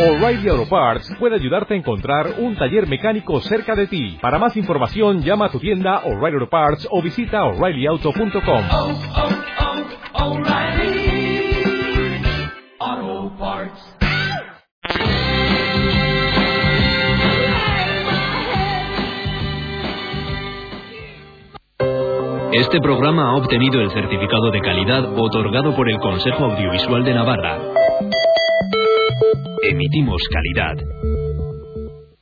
O'Reilly Auto Parts puede ayudarte a encontrar un taller mecánico cerca de ti. Para más información, llama a tu tienda O'Reilly Auto Parts o visita oreillyauto.com. oh, oh, Parts. Este programa ha obtenido el certificado de calidad otorgado por el Consejo Audiovisual de Navarra. Emitimos calidad.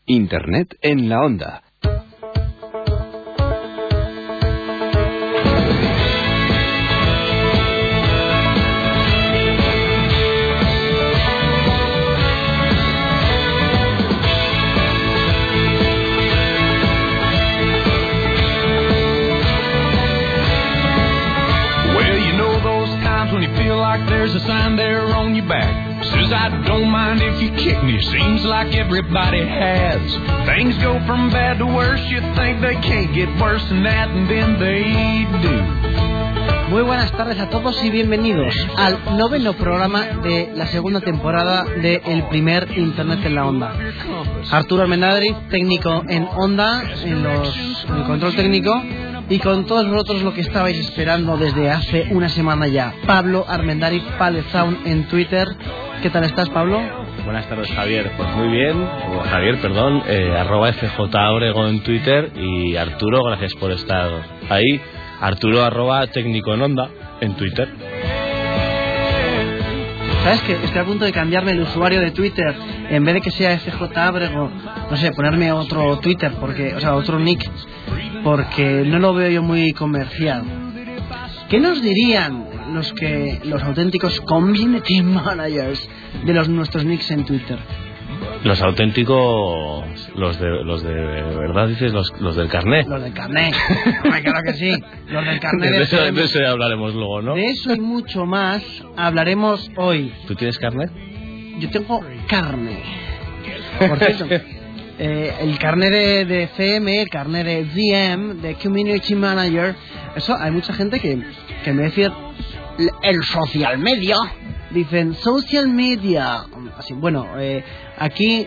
Internet en la onda. Seems like everybody has. Things go from bad to worse. You think they can't get worse than that, and then they do. Muy buenas tardes a todos y bienvenidos al noveno programa de la segunda temporada de El primer Internet en la Onda. Arturo Almendadri, técnico en Onda, en, los, el control técnico, y con todos vosotros lo que estabais esperando desde hace una semana ya. Pablo Armendariz, Palezaun en Twitter. ¿Qué tal estás, Pablo? Buenas tardes, Javier. Pues muy bien. O Javier, perdón. Eh, arroba FJ Orego en Twitter. Y Arturo, gracias por estar ahí. Arturo arroba técnico en onda en Twitter. ¿Sabes que Estoy a punto de cambiarme el usuario de Twitter. En vez de que sea FJ Abrego, no sé, ponerme otro Twitter, porque, o sea, otro nick, porque no lo veo yo muy comercial. ¿Qué nos dirían los que los auténticos community managers de los nuestros nicks en Twitter? Los auténticos, los de, los de verdad dices, los, los del carnet. Los del carnet. Hombre, claro que sí. Los del carnet de, eso, de eso hablaremos luego, ¿no? De eso y mucho más hablaremos hoy. ¿Tú tienes carnet? Yo tengo carne. Por cierto, eh, el carnet de, de FM, el carnet de DM, de Community Manager, eso hay mucha gente que, que me decía el- el social media. Dicen social media. Así, bueno, eh, aquí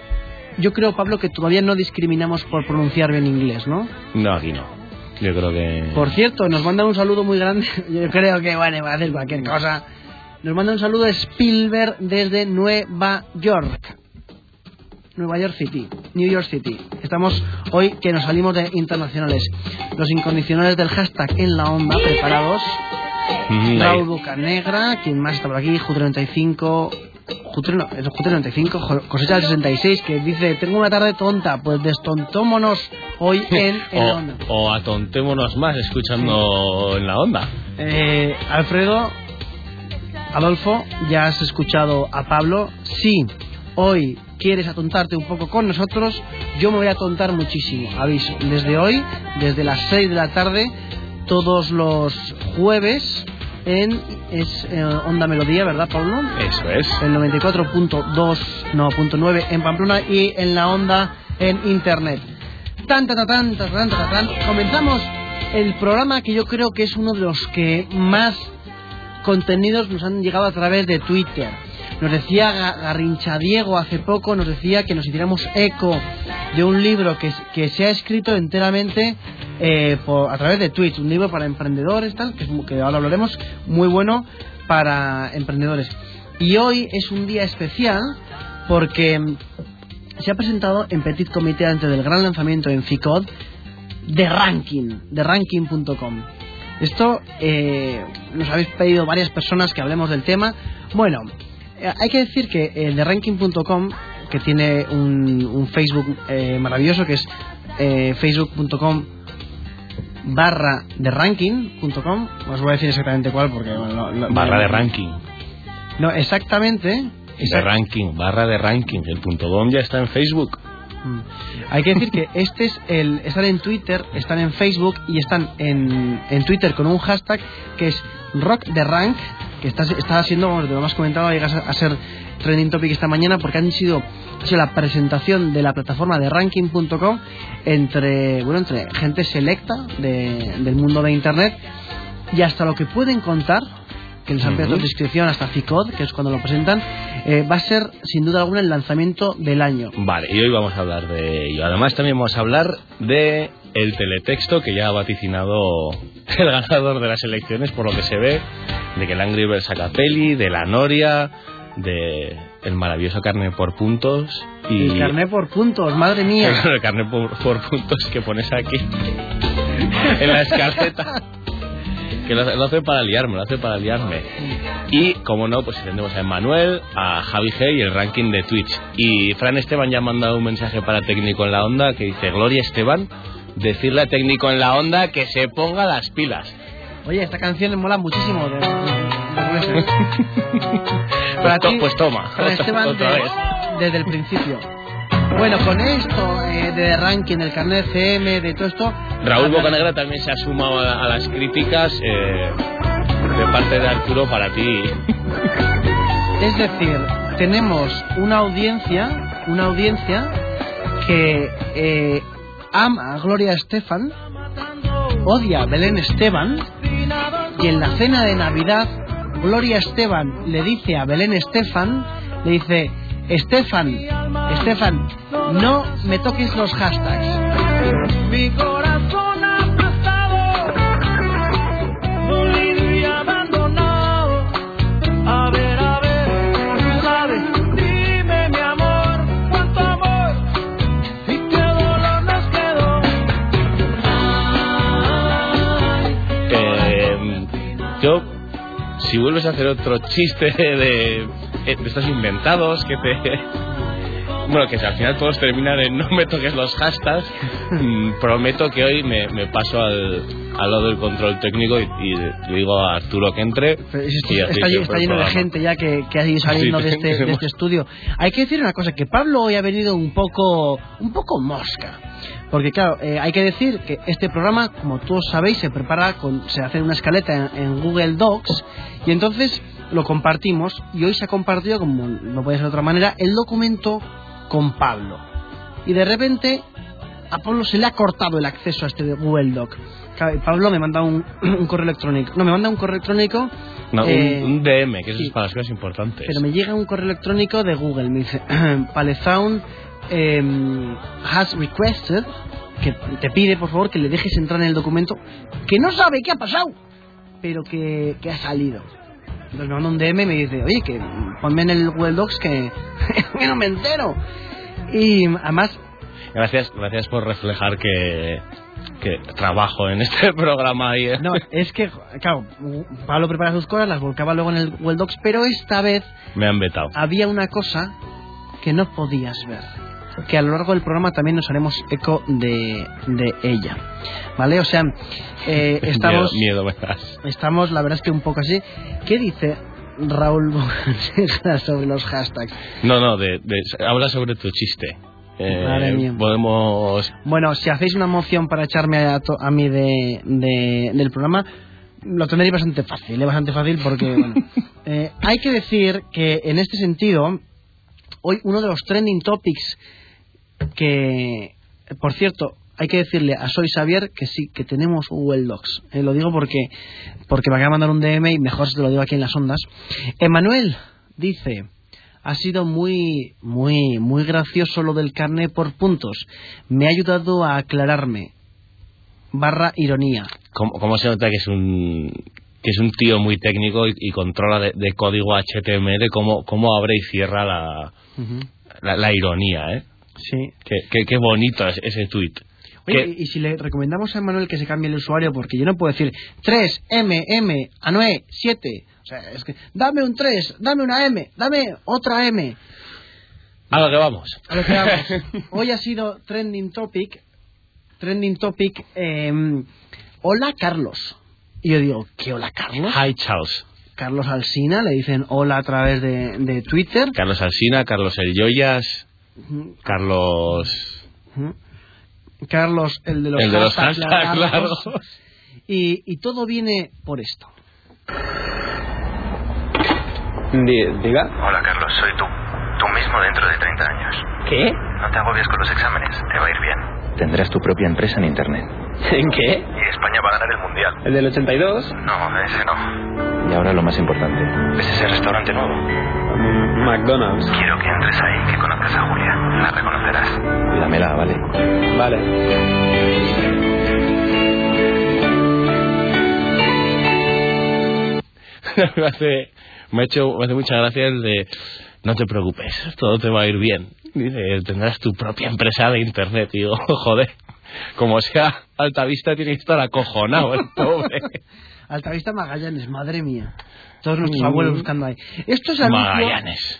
yo creo, Pablo, que todavía no discriminamos por pronunciar bien inglés, ¿no? No, aquí no. Yo creo que... Por cierto, nos mandan un saludo muy grande. Yo creo que, bueno, va a hacer cualquier cosa. Nos manda un saludo Spielberg desde Nueva York. Nueva York City, New York City. Estamos hoy que nos salimos de internacionales. Los incondicionales del hashtag en la onda, preparados. Raúl. Bocanegra, quien más está por aquí, Ju35. Jutre, no, Ju95, Jo- cosecha del 66, que dice: Tengo una tarde tonta, pues destontómonos hoy en el onda. O, o atontémonos más escuchando en la onda. Eh, Alfredo, Adolfo, ya has escuchado a Pablo. Si hoy quieres atontarte un poco con nosotros, yo me voy a atontar muchísimo. Aviso, desde hoy, desde las 6 de la tarde, todos los jueves en es, eh, Onda Melodía, ¿verdad, Pablo? Eso es. El 94.2, no, punto 9 en Pamplona y en la onda en Internet. Tan, tan, tan, tan, tan, tan, tan. Comenzamos el programa que yo creo que es uno de los que más contenidos nos han llegado a través de Twitter. Nos decía Ga- Garrincha Diego hace poco, nos decía que nos hiciéramos eco de un libro que, que se ha escrito enteramente eh, por- a través de Twitch, un libro para emprendedores, tal, que, que ahora hablaremos, muy bueno para emprendedores. Y hoy es un día especial porque se ha presentado en Petit Comité antes del gran lanzamiento en FICOD de Ranking, de ranking.com. Esto eh, nos habéis pedido varias personas que hablemos del tema. Bueno, eh, hay que decir que eh, de ranking.com, que tiene un, un Facebook eh, maravilloso que es facebook.com barra de ranking.com, os voy a decir exactamente cuál porque... bueno, lo- lo- Barra de ranking. No, exactamente. De ranking, barra de ranking. El punto com ya está en Facebook. Mm. Hay que decir que este es el están en Twitter, están en Facebook y están en, en Twitter con un hashtag que es Rock the Rank, que está, está siendo, te lo hemos comentado, llega a ser trending topic esta mañana porque han sido, ha sido la presentación de la plataforma de ranking.com entre, bueno, entre gente selecta de- del mundo de Internet y hasta lo que pueden contar que les han pedido Ujú. descripción hasta FICOD, que es cuando lo presentan, eh, va a ser sin duda alguna el lanzamiento del año. Vale, y hoy vamos a hablar de ello. Además, también vamos a hablar de el teletexto que ya ha vaticinado el ganador de las elecciones, por lo que se ve, de que el Angry Birds saca peli, de la Noria, de el maravilloso carne por puntos y El carnet por puntos, madre mía. el carne por, por puntos que pones aquí en la escaleta. Que lo, lo hace para liarme, lo hace para liarme. Y, como no, pues tendremos a Emanuel, a Javi G y el ranking de Twitch. Y Fran Esteban ya ha mandado un mensaje para Técnico en la Onda que dice, Gloria Esteban, decirle a Técnico en la Onda que se ponga las pilas. Oye, esta canción me mola muchísimo. De, de- de- Pues, to- pues toma, Para vez. desde el principio. Bueno, con esto eh, de ranking, del carnet CM, de todo esto. Raúl Bocanegra también se ha sumado a, a las críticas eh, de parte de Arturo para ti. Es decir, tenemos una audiencia, una audiencia que eh, ama a Gloria Estefan, odia a Belén Esteban, y en la cena de Navidad, Gloria Esteban le dice a Belén Estefan, le dice, Estefan, Estefan, no me toques los hashtags. Si vuelves a hacer otro chiste de, de estos inventados que te... Bueno, que si al final todos terminan en no me toques los hashtags, mm, prometo que hoy me, me paso al, al lado del control técnico y, y le digo a Arturo que entre. Pero es esto- y así está, lleno de gente ya que, que ha ido saliendo Sí, de, este, de este estudio. Hay que decir una cosa, que Pablo hoy ha venido un poco, un poco mosca. Porque claro, eh, hay que decir que este programa, como todos sabéis, se prepara, con, se hace una escaleta en, en Google Docs y entonces lo compartimos y hoy se ha compartido, como no puede ser de otra manera, el documento con Pablo. Y de repente a Pablo se le ha cortado el acceso a este Google Doc. Pablo me manda un, un correo electrónico. No, me manda un correo electrónico No, un- eh, un, DM, que eso sí. es para las cosas importantes. pero me llega un correo electrónico de Google, me dice, Palezound em, has requested, que te pide por favor que le dejes entrar en el documento, que no sabe qué ha pasado, pero que, que ha salido. Entonces me manda un DM y me dice, oye, que ponme en el Google Docs que, que no me entero. Y además, Gracias, gracias por reflejar que, que trabajo en este programa ahí. ¿eh? no, es que, claro, Pablo prepara sus cosas, las volcaba luego en el Google Docs, pero esta vez Me han vetado. había una cosa que no podías ver. Que a lo largo del programa también nos haremos eco de, de ella. ¿Vale? O sea, eh, estamos, Miedo, miedo estamos, la verdad es que un poco así. ¿Qué dice Raúl sobre los hashtags? No, no, de, de- habla sobre tu chiste. Eh, Madre mía. Podemos. Bueno, si hacéis una moción para echarme a, to- a mí de, de- del programa, lo tendréis bastante fácil, ¿eh? bastante fácil porque, bueno, eh, hay que decir que en este sentido, hoy uno de los trending topics que, por cierto, hay que decirle a Soy Xavier que sí, que tenemos Google Docs. Eh, lo digo porque, porque me acaba de mandar un DM y mejor se te lo digo aquí en las ondas. Emanuel dice, ha sido muy, muy, muy gracioso lo del carnet por puntos. Me ha ayudado a aclararme. Barra ironía. ¿Cómo, cómo se nota que es un que es un tío muy técnico y, y controla de, de código HTML cómo, cómo abre y cierra la, la, la ironía, ¿eh? Sí. Qué, qué, qué bonito es ese tweet. Oye, y, y si le recomendamos a Manuel que se cambie el usuario, porque yo no puedo decir 3, M, M, a 9, 7. O sea, es que dame un 3, dame una M, dame otra M. A lo que vamos. A lo que vamos. Hoy ha sido trending topic. Trending topic. eh, hola Carlos. Y yo digo, ¿qué hola Carlos? Hi Charles. Carlos Alsina, le dicen hola a través de, de Twitter. Carlos Alsina, Carlos El Joyas, Carlos. Carlos, el de los El de los hashtags hashtags, largos. claro. Y, y todo viene por esto. diga. Hola Carlos, soy tú. Tú mismo dentro de 30 años. ¿Qué? No te agobies con los exámenes, te va a ir bien. Tendrás tu propia empresa en Internet. ¿En qué? Y España va a ganar el Mundial. ¿El del 82? No, ese no. Y ahora lo más importante. ¿Ves ese restaurante nuevo? McDonald's. Quiero que entres ahí, que conozcas a Julia. La reconocerás. Cuídamela, ¿vale? Vale. me, hace, me, ha hecho, me hace mucha gracia el de no te preocupes, todo te va a ir bien. Dice, tendrás tu propia empresa de internet. Y digo, joder, como sea Altavista tiene que estar acojonado el pobre. Altavista Magallanes, madre mía. Todos nuestros Mm. abuelos buscando ahí. Esto es el anuncio,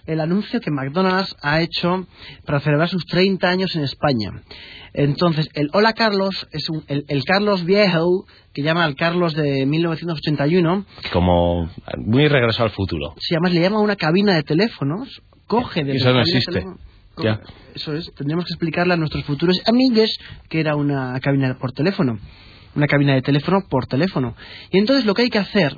el anuncio que McDonald's ha hecho para celebrar sus 30 años en España. Entonces, el Hola Carlos es un- el, el Carlos viejo, que llama al Carlos de 1981, Como muy regreso al futuro. si además le llama a una cabina de teléfonos, coge de Eso no existe. Ya. Eso es, tendremos que explicarle a nuestros futuros amigos que era una cabina por teléfono, una cabina de teléfono por teléfono. Y entonces lo que hay que hacer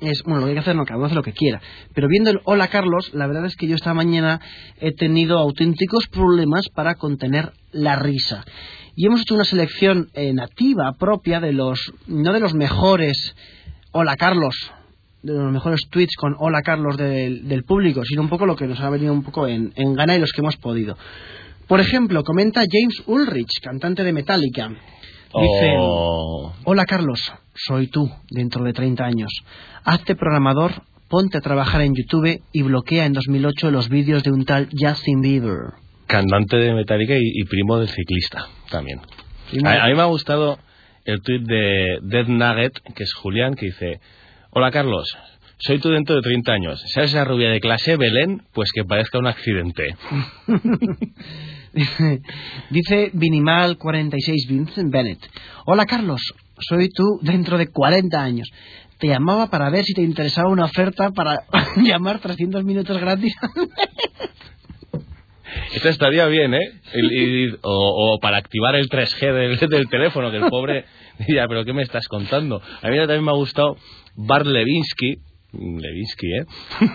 es, bueno, lo que hay que hacer no, cada uno hace lo que quiera, pero viendo el Hola Carlos, la verdad es que yo esta mañana he tenido auténticos problemas para contener la risa. Y hemos hecho una selección eh, nativa propia de los, no de los mejores Hola Carlos, de los mejores tweets con Hola Carlos del, del público, sino un poco lo que nos ha venido un poco en, en gana y los que hemos podido. Por ejemplo, comenta James Ulrich, cantante de Metallica. Dice, Oh, Hola Carlos, soy tú dentro de 30 años. Hazte programador, ponte a trabajar en YouTube y bloquea en 2008 los vídeos de un tal Justin Bieber. cantante de Metallica y, y primo del ciclista también. A, a mí me ha gustado el tuit de Dead Nugget, que es Julián, que dice: Hola Carlos, soy tú dentro de 30 años. ¿Sabes esa rubia de clase, Belén? Pues que parezca un accidente. Dice Vinimal46 Vincent Bennett. Hola Carlos, soy tú dentro de 40 años. Te llamaba para ver si te interesaba una oferta para llamar 300 minutos gratis. Esto estaría bien, ¿eh? O para activar el 3G del, del teléfono, que el pobre diría, ¿pero qué me estás contando? A mí también me ha gustado Bart Levinsky. Levinsky, ¿eh?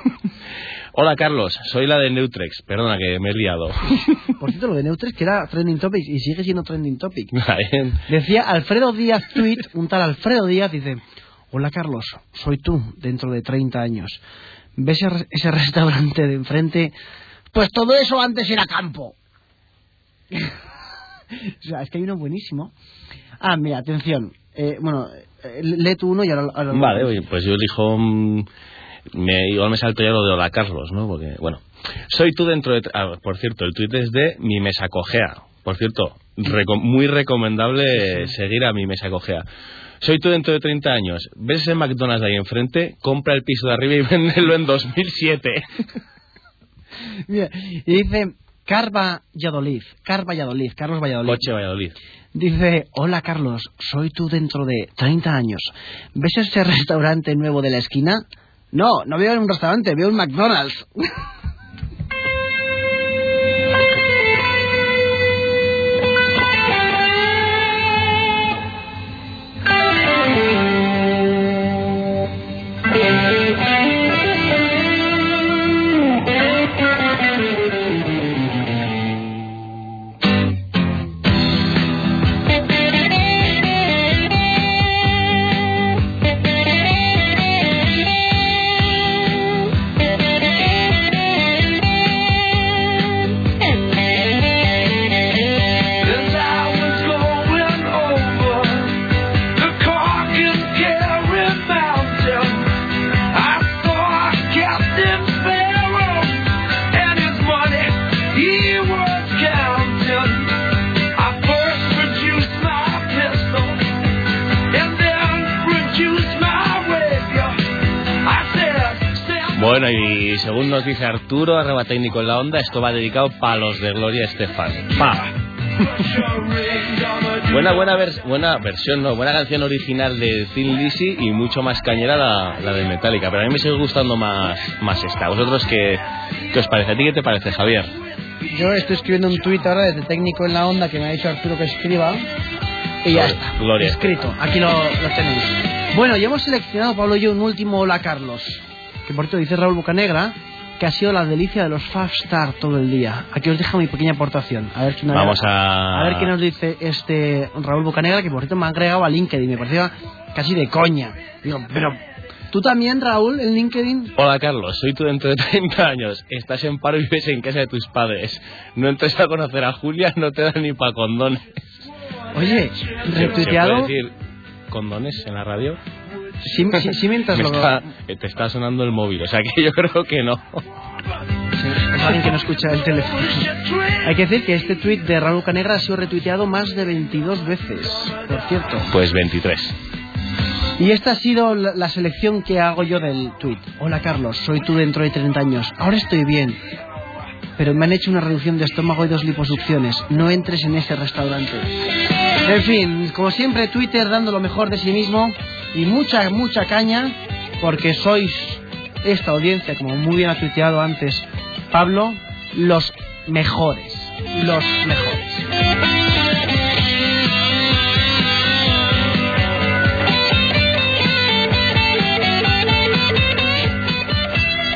Hola Carlos, soy la de Neutrex. Perdona que me he liado. Por cierto, lo de Neutrex que era trending topic y sigue siendo trending topic. Decía Alfredo Díaz tweet, un tal Alfredo Díaz dice, hola Carlos, soy tú dentro de 30 años. ¿Ves ese, ese restaurante de enfrente? Pues todo eso antes era campo. o sea, es que hay uno buenísimo. Ah, mira, atención. Eh, bueno, eh, lee tú uno y ahora... ahora Vale, oye, pues yo elijo. mm, Me, igual me salto ya lo de Hola Carlos, ¿no? Porque, bueno. Soy tú dentro de. ah, por cierto, el tuit es de Mi Mesa Cogea. Por cierto, reco- muy recomendable seguir a Mi Mesa Cogea. Soy tú dentro de 30 años. ¿Ves ese McDonald's de ahí enfrente? Compra el piso de arriba y véndelo en 2007. Mira, y dice Car Valladolid, Car Valladolid, Carlos Valladolid. Coche Valladolid. Dice, hola Carlos, soy tú dentro de 30 años. ¿Ves ese restaurante nuevo de la esquina? No, no veo un restaurante, veo un McDonald's. Bueno, y según nos dice Arturo, arroba técnico en la onda, esto va dedicado para los de Gloria Estefan. ¡Pa! Buena, buena, vers- buena versión, no, buena canción original de Thin Lizzy y mucho más cañera la, la de Metallica. Pero a mí me sigue gustando más, más esta. ¿Vosotros qué, qué os parece? ¿A ti qué te parece, Javier? Yo estoy escribiendo un tuit ahora desde técnico en la onda que me ha dicho Arturo que escriba. Y ya está. Gloria. Escrito. Aquí lo, lo tenéis. Bueno, ya hemos seleccionado, Pablo y yo, un último Hola Carlos. Que por cierto dice Raúl Bocanegra que ha sido la delicia de los Five Star todo el día. Aquí os dejo mi pequeña aportación. A ver qué, Vamos a... a ver qué nos dice este Raúl Bocanegra, que por cierto me ha agregado a LinkedIn. Me parecía casi de coña. Digo, pero ¿Tú también, Raúl, en LinkedIn? Hola Carlos, soy tú dentro de 30 años. Estás en paro y vives en casa de tus padres. No entres a conocer a Julia, no te dan ni pa' condones. Oye, ¿Se- ¿Se retuiteado. puede decir condones en la radio? Sí, sí, sí, mientras Me lo. está- eh, te está sonando el móvil, o sea que yo creo que no. Sí, es alguien que no escucha el teléfono. Hay que decir que este tuit de Raúl Canegra ha sido retuiteado más de 22 veces, por cierto. Pues 23. Y esta ha sido la, la selección que hago yo del tuit. Hola Carlos, soy tú dentro de 30 años. Ahora estoy bien. Pero me han hecho una reducción de estómago y dos liposucciones. No entres en ese restaurante. En fin, como siempre, Twitter dando lo mejor de sí mismo y mucha, mucha caña, porque sois esta audiencia, como muy bien ha tuiteado antes Pablo, los mejores. Los mejores.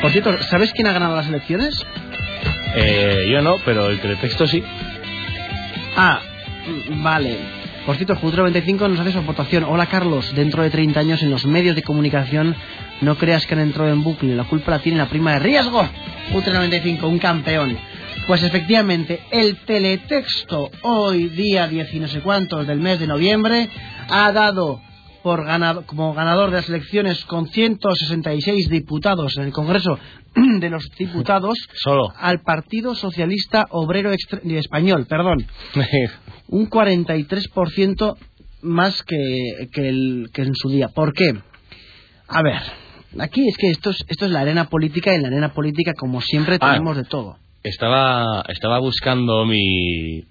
Por cierto, ¿sabes quién ha ganado las elecciones? Eh, yo no, pero el teletexto sí. Ah, vale. Por cierto, Futuro 95 nos hace su aportación. Hola Carlos, dentro de 30 años en los medios de comunicación no creas que han entrado en bucle, la culpa la tiene la prima de riesgo. Futuro 95, un campeón. Pues efectivamente, el teletexto hoy día 10 y no sé cuántos del mes de noviembre ha dado por ganado, como ganador de las elecciones con 166 diputados en el Congreso de los Diputados Solo. al Partido Socialista Obrero Extre- Español, perdón un 43% más que, que, el, que en su día. ¿Por qué? A ver, aquí es que esto es, esto es la arena política y en la arena política, como siempre, Ah. tenemos de todo. estaba, estaba buscando mi,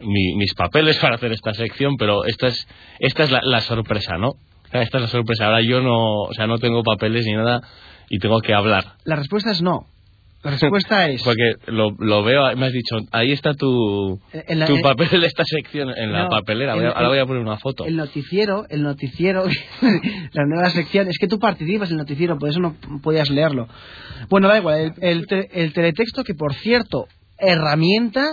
mi- mis papeles para hacer esta sección, pero esta es, esta es la, la sorpresa, ¿no? Esta es la sorpresa. Ahora yo no, o sea, no tengo papeles ni nada y tengo que hablar. La respuesta es no. La respuesta es... Porque lo, lo veo, me has dicho, ahí está tu, En la- tu en- papel de esta sección en la papelera. Voy a- el- ahora voy a poner una foto. El noticiero, el noticiero, la nueva sección, es que tú participas en el noticiero, por eso no podías leerlo. Bueno, da igual, el, el el teletexto, que por cierto, herramienta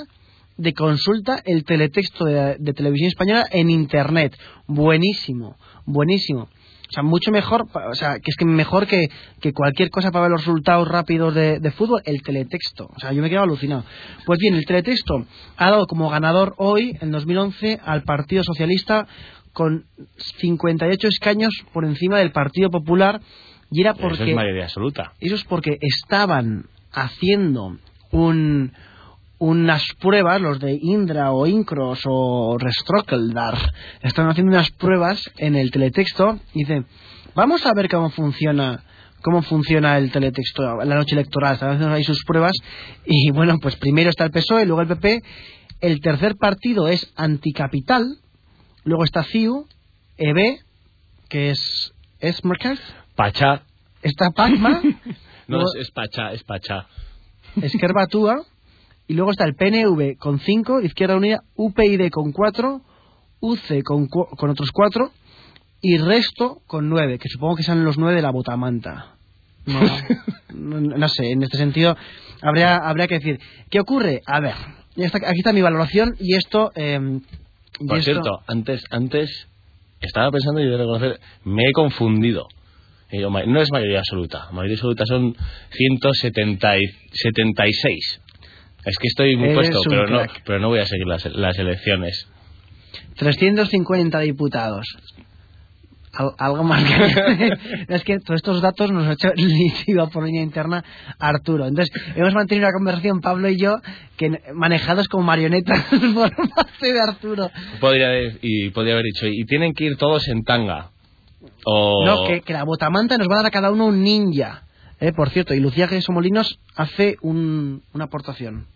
de consulta, el teletexto de, de televisión española en internet. Buenísimo, buenísimo. O sea, mucho mejor, o sea, que es que mejor que, que cualquier cosa para ver los resultados rápidos de, de fútbol, el teletexto. O sea, yo me quedo alucinado. Pues bien, el teletexto ha dado como ganador hoy, en 2011, al Partido Socialista con 58 escaños por encima del Partido Popular y era Eso porque es mayoría absoluta. eso es porque estaban haciendo un, unas pruebas, los de Indra o Incros o Restrokeldar, están haciendo unas pruebas en el teletexto. Y dicen, vamos a ver cómo funciona cómo funciona el teletexto la noche electoral, están haciendo ahí sus pruebas. Y bueno, pues primero está el PSOE, luego el PP, el tercer partido es Anticapital, luego está CIU, EB, que es Esmercard, Pachá. está Pacma, No, luego- es, es Pachá, es Pachá. Esquerba Túa, y luego está el PNV con 5, Izquierda Unida, UPyD con 4, UC con, con otros 4 y resto con 9, que supongo que son los 9 de la botamanta. No, no, no sé, en este sentido habría, habría que decir, ¿qué ocurre? A ver, está- aquí está mi valoración y esto... eh, y Por esto- cierto, antes, antes estaba pensando y de reconocer, me he confundido. No es mayoría absoluta. Mayoría absoluta son 176. Es que estoy muy Eres puesto, pero no, pero no voy a seguir las, las elecciones. 350 diputados. Al- algo más que... es que todos estos datos nos ha hecho líquido por línea interna Arturo. Entonces, hemos mantenido una conversación, Pablo y yo, que manejados como marionetas por parte de Arturo. Podría haber, y podría haber dicho, y tienen que ir todos en tanga. O... No, que, que la botamanta nos va a dar a cada uno un ninja. Eh, por cierto, y Lucía Gesso Molinos hace un- una aportación.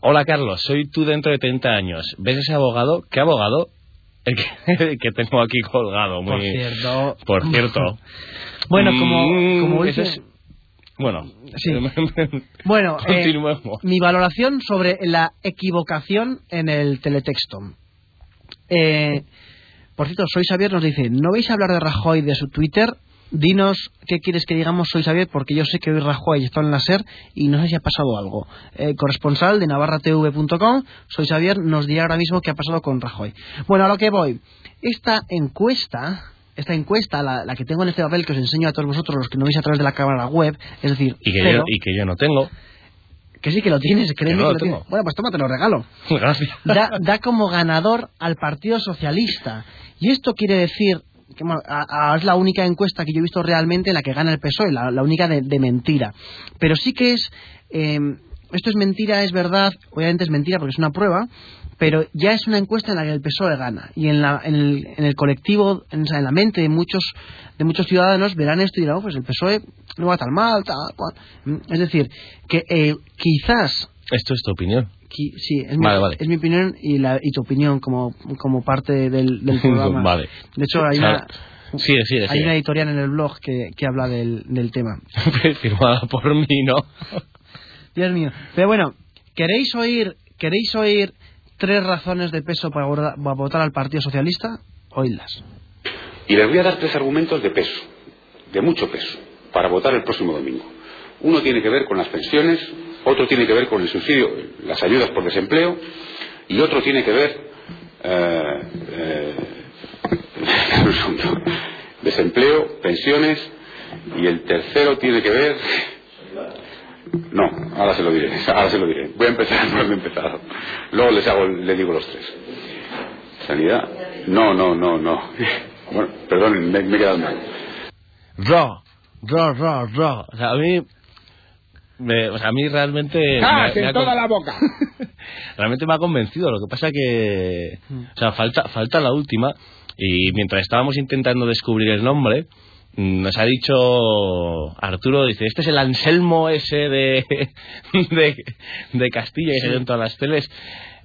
Hola Carlos, soy tú dentro de 30 años. ¿Ves ese abogado? ¿Qué abogado? El que, el que tengo aquí colgado. Muy... Por cierto. Por cierto. Bueno, como, Mm, como eso dice- es- Bueno. Sí. Bueno, eh, Continuemos. mi valoración sobre la equivocación en el teletexto. Eh, por cierto, Soy Xavier nos dice, ¿no vais a hablar de Rajoy de su Twitter? Dinos qué quieres que digamos Soy Xavier, porque yo sé que hoy Rajoy está en la SER y no sé si ha pasado algo. Eh, corresponsal de navarratv.com, Soy Xavier, nos dirá ahora mismo qué ha pasado con Rajoy. Bueno, a lo que voy. Esta encuesta esta encuesta, la, la que tengo en este papel que os enseño a todos vosotros, los que no veis a través de la cámara web, es decir, Y que, cero, yo, y que yo no tengo. que sí que lo tienes, créeme Que no que lo lo tienes. tengo. Bueno, pues toma, te lo regalo. Gracias. Da, da como ganador al Partido Socialista. Y esto quiere decir que bueno, a- es la única encuesta que yo he visto realmente en la que gana el PSOE, la, única de, mentira. Pero sí que es... eh, esto es mentira, es verdad, obviamente es mentira porque es una prueba, pero ya es una encuesta en la que el PSOE gana. Y en, la- en el, en el colectivo, en, en la mente de muchos, de muchos ciudadanos verán esto y dirán, "Oh, pues el PSOE no va tan mal, tal, cual". Mm, Es decir, que eh, quizás Esto es tu opinión. Sí, es mi, Vale, vale. es mi opinión y, la, y tu opinión como, como parte del, del programa. Vale. De hecho, hay una, Sigue, sigue, hay sigue. una editorial en el blog que, que habla del, del tema. Firmada por mí, ¿no? Dios mío. Pero bueno, ¿queréis oír, ¿queréis oír tres razones de peso para, para votar al Partido Socialista? Oídlas. Y les voy a dar tres argumentos de peso, de mucho peso, para votar el próximo domingo. Uno tiene que ver con las pensiones, otro tiene que ver con el subsidio, las ayudas por desempleo, y otro tiene que ver. eh, eh, desempleo, pensiones, y el tercero tiene que ver. No, ahora se lo diré, ahora se lo diré. Voy a empezar, no he empezado. Luego les, hago, les digo los tres. Sanidad. No, no, no, no. Bueno, perdón, me, me he quedado mal. O sea, a mí... me- o sea, a mí realmente... me- ¡Ah, me ha en toda con- la boca! realmente me ha convencido. Lo que pasa que... O sea, falta, falta la última. Y mientras estábamos intentando descubrir el nombre, mm, nos ha dicho Arturo, dice, este es el Anselmo ese de, de, de Castilla que Sí. salió en todas las teles.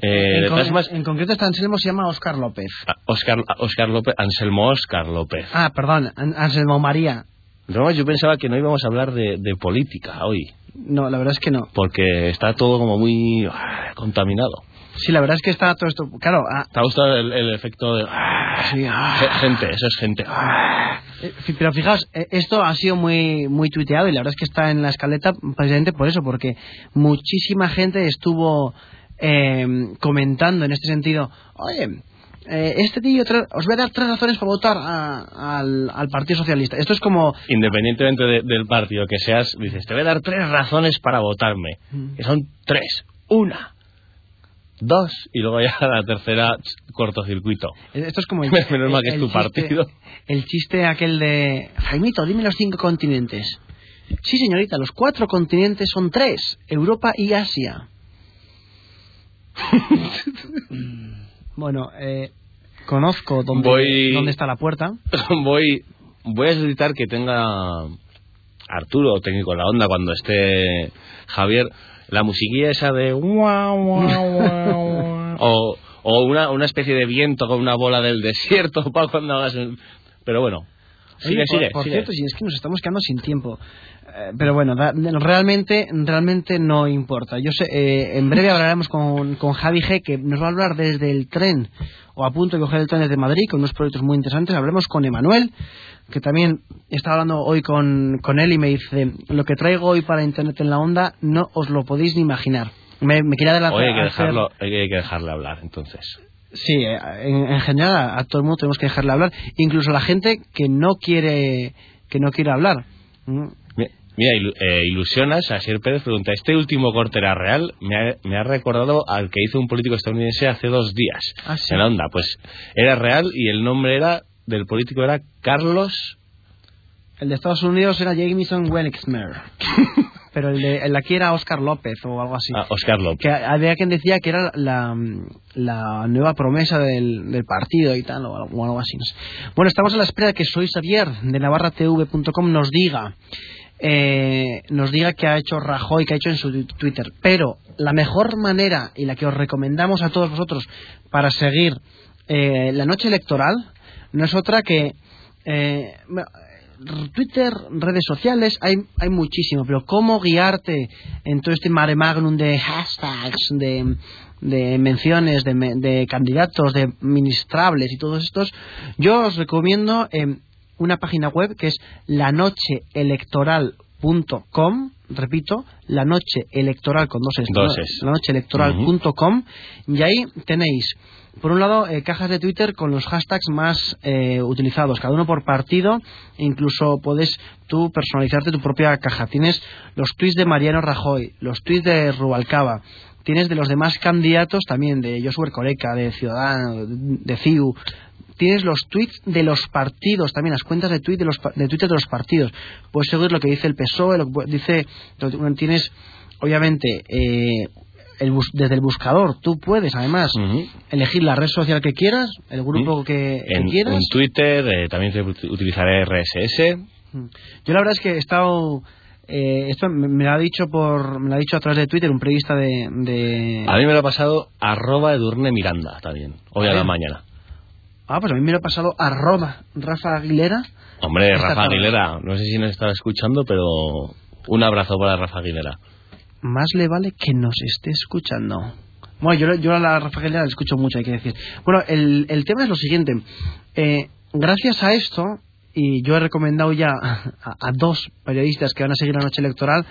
Eh, en, con- concreto, este Anselmo se llama Oscar López. Oscar, Oscar López, Anselmo Oscar López. Ah, perdón, An- Anselmo María. No, yo pensaba que no íbamos a hablar de, de política hoy, No, la verdad es que no. porque está todo como muy ah, contaminado. Sí, la verdad es que está todo esto. Claro, ah, ¿Te ha gustado el, el efecto de... ah, sí, ah. ge- gente, eso es gente. Eh, Pero fijaos, eh, esto ha sido muy muy tuiteado y la verdad es que está en la escaleta precisamente por eso, porque muchísima gente estuvo eh, comentando en este sentido, oye, eh, este tío, os voy a dar tres razones para votar a- al, al Partido Socialista. Esto es como, Independientemente de- del partido que seas, dices, te voy a dar tres razones para votarme. Mm. Que son tres. Una. Dos. Y luego ya la tercera, cortocircuito. eh, esto es como el, Menos mal que es tu chiste- partido. el chiste aquel de, Jaimito, dime los cinco continentes. Sí, señorita, los cuatro continentes son tres, Europa y Asia. bueno, eh, conozco dónde, Voy- dónde está la puerta. voy, voy a solicitar que tenga Arturo, técnico en la onda, cuando esté Javier, la musiquilla esa de... guau, guau, guau, guau. o o una, una especie de viento con una bola del desierto para cuando hagas... Pero bueno, sigue, Oye, por, sigue, por sigue. cierto, si es que nos estamos quedando sin tiempo. Eh, pero bueno, da- realmente, realmente no importa. Yo sé, eh, en breve hablaremos con, con Javi G, que nos va a hablar desde el tren, o a punto de coger el tren desde Madrid, con unos proyectos muy interesantes. Hablaremos con Emanuel, que también está hablando hoy con, con él y me dice, lo que traigo hoy para Internet en la onda no os lo podéis ni imaginar. Me, me quiere adelantar hay que, dejarlo, hay que- dejarle hablar, entonces. Sí, eh, en, en general a, a todo el mundo tenemos que dejarle hablar, incluso a la gente que no quiere que no quiere hablar. Mi- Mira, ilu- eh, ilusionas, Asier Pérez pregunta, ¿este último corte era real? Me ha, me ha recordado al que hizo un político estadounidense hace dos días. Ah, sí. En la onda, pues era real y el nombre era del político era Carlos... El de Estados Unidos era Jameson Wexmer, pero el de, el de aquí era Oscar López o algo así. ah, Oscar López. Que había quien decía que era la, la nueva promesa del, del partido y tal, o algo, o algo así. no sé. Bueno, estamos a la espera de que Soy Xavier de navarratv.com nos diga eh, nos diga qué ha hecho Rajoy, qué ha hecho en su Twitter. Pero la mejor manera y la que os recomendamos a todos vosotros para seguir eh, la noche electoral no es otra que eh, Twitter, redes sociales, hay, hay muchísimo, pero cómo guiarte en todo este mare magnum de hashtags, de, de menciones, de, de candidatos, de ministrables y todos estos, yo os recomiendo eh, una página web que es lanocheelectoral.com, repito, la noche electoral con dos Dos es. la noche electoral.com y ahí tenéis por un lado, eh, cajas de Twitter con los hashtags más eh, utilizados, cada uno por partido, incluso puedes tú personalizarte tu propia caja. Tienes los tweets de Mariano Rajoy, los tweets de Rubalcaba, tienes de los demás candidatos también, de Josué Coreca, de Ciudadanos, de CIU, tienes los tweets de los partidos, también las cuentas de, tweet de, los, de Twitter de los partidos. Puedes seguir lo que dice el PSOE, lo que dice, tienes, obviamente, eh, el bus- desde el buscador, tú puedes además elegir la red social que quieras, el grupo que, que En, quieras. en Twitter eh, también utilizaré RSS. Yo la verdad es que he estado eh, esto me, me lo ha dicho por me lo ha dicho a través de Twitter un periodista de, de- A mí me lo ha pasado arroba Edurne Miranda también, hoy a la mañana. Ah pues a mí me lo ha pasado arroba Rafa Aguilera Hombre, Rafa tarde. Aguilera, no sé si nos estaba escuchando, pero un abrazo para Rafa Aguilera. más le vale que nos esté escuchando bueno yo, yo a la Rafa Aguilera la escucho mucho hay que decir bueno el, el tema es lo siguiente Eh, gracias a esto y yo he recomendado ya a, a dos periodistas que van a seguir la noche electoral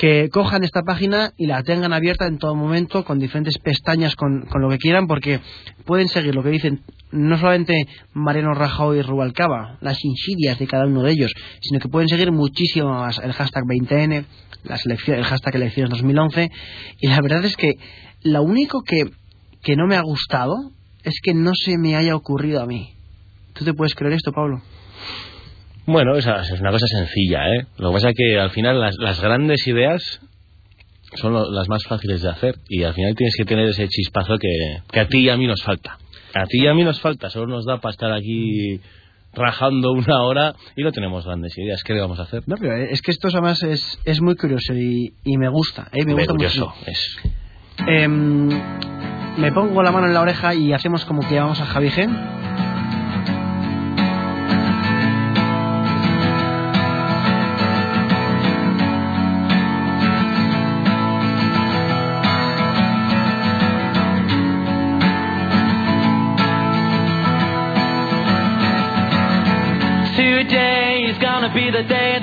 que cojan esta página y la tengan abierta en todo momento con diferentes pestañas con, con lo que quieran porque pueden seguir lo que dicen no solamente Mariano Rajoy y Rubalcaba las insidias de cada uno de ellos sino que pueden seguir muchísimo más el hashtag 20N las el hashtag elecciones 2011 y la verdad es que lo único que, que no me ha gustado es que no se me haya ocurrido a mí ¿tú te puedes creer esto Pablo? Bueno, esa es una cosa sencilla, ¿eh? Lo que pasa es que al final las, las grandes ideas son lo- las más fáciles de hacer y al final tienes que tener ese chispazo que, que a ti y a mí nos falta. A ti y a mí nos falta, solo nos da para estar aquí rajando una hora y no tenemos grandes ideas. ¿Qué le vamos a hacer? No, pero es que esto además es, es muy curioso y, y me gusta, ¿eh? me gusta curioso, mucho. es. Em, me pongo la mano en la oreja y hacemos como que llamamos a Javi.